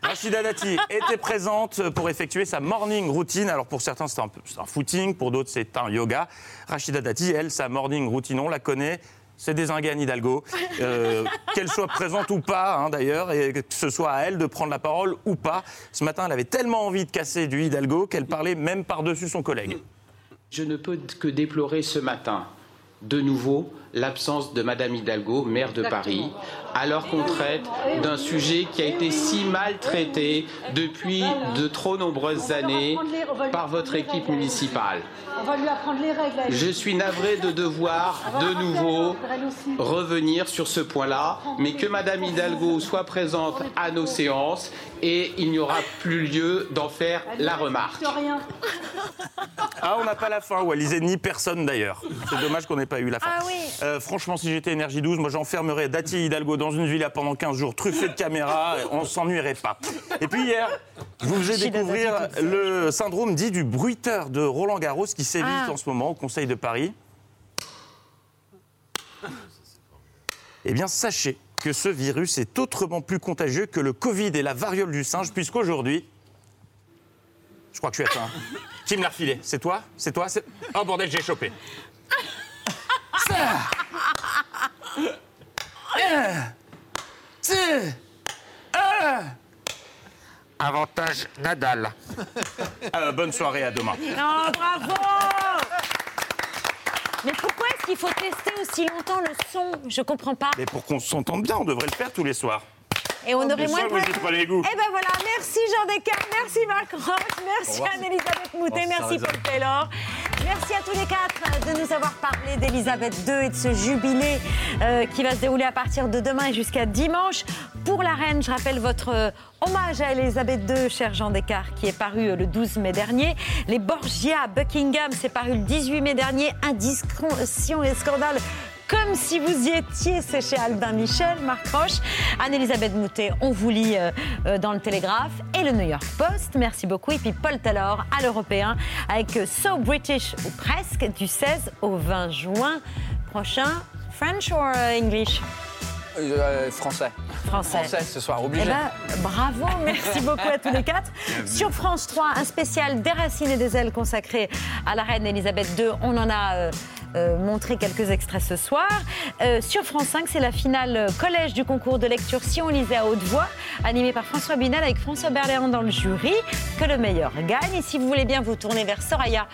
Rachida Dati était présente pour effectuer sa morning routine. Alors pour certains c'est un, footing, pour d'autres c'est un yoga. Rachida Dati, elle, sa morning routine, on la connaît. c'est désinguer Anne Hidalgo, euh, qu'elle soit présente ou pas, hein, d'ailleurs, et que ce soit à elle de prendre la parole ou pas. Ce matin, elle avait tellement envie de casser du Hidalgo qu'elle parlait même par-dessus son collègue. Je ne peux que déplorer ce matin, de nouveau, l'absence de Madame Hidalgo, maire de Paris, alors qu'on traite d'un sujet qui a été si mal traité depuis de trop nombreuses années par votre équipe municipale. Je suis navré de devoir de nouveau revenir sur ce point-là, mais que Madame Hidalgo soit présente à nos séances et il n'y aura plus lieu d'en faire la remarque. Rien. Ah, on n'a pas la fin, ou Alizé, ni personne d'ailleurs. C'est dommage qu'on n'ait pas eu la fin. Ah oui. Euh, franchement, si j'étais Énergie 12, moi j'enfermerais Dati Hidalgo dans une villa pendant 15 jours, truffée de caméras, on s'ennuierait pas. Et puis hier, je vous faisais découvrir le syndrome dit du bruiteur de Roland Garros qui sévit Ah. en ce moment au Conseil de Paris. Eh bien, sachez que ce virus est autrement plus contagieux que le Covid et la variole du singe, puisqu'aujourd'hui. Je crois que je suis atteint. Qui me l'a refilé C'est toi? C'est toi Oh bordel, j'ai chopé. Avantage Nadal. Euh, bonne soirée, à demain. Non, bravo Mais pourquoi est-ce qu'il faut tester aussi longtemps le son? Je comprends pas. Mais pour qu'on s'entende bien, on devrait le faire tous les soirs. Et on aurait moins de pas les goûts. Eh ben voilà, merci Jean Descartes, merci Marc Roche, merci. Anne-Elisabeth Moutet, Oh, merci. Paul Taylor. Merci à tous les quatre de nous avoir parlé d'Elisabeth II et de ce jubilé euh, qui va se dérouler à partir de demain et jusqu'à dimanche. Pour la reine, je rappelle votre euh, hommage à Elisabeth II, cher Jean Descartes, qui est paru euh, le 12 mai dernier. Les Borgia Buckingham, c'est paru le 18 mai dernier. Indiscrétion et scandale comme si vous y étiez, c'est chez Albin Michel, Marc Roche. Anne-Elisabeth Moutet, on vous lit euh, euh, dans le Télégraphe et le New York Post. Merci beaucoup. Et puis Paul Taylor à l'Européen avec euh, So British ou presque du 16 au 20 juin prochain. French or English? Euh, français. Français. Français ce soir, Eh obligé. ben, bravo, merci beaucoup à tous les quatre. Sur France 3, un spécial des racines et des ailes consacré à la reine Elisabeth II. On en a euh, euh, montré quelques extraits ce soir. Euh, sur France 5, c'est la finale collège du concours de lecture Si on lisait à haute voix, animé par François Binal avec François Berléand dans le jury. Que le meilleur gagne. Et si vous voulez bien vous tourner vers Soraya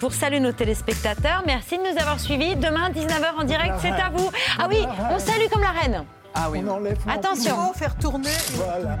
pour saluer nos téléspectateurs, merci de nous avoir suivis. Demain, 19h en direct, c'est à vous. Ah oui, on salue comme la reine. Ah oui. Attention. faire tourner. Voilà.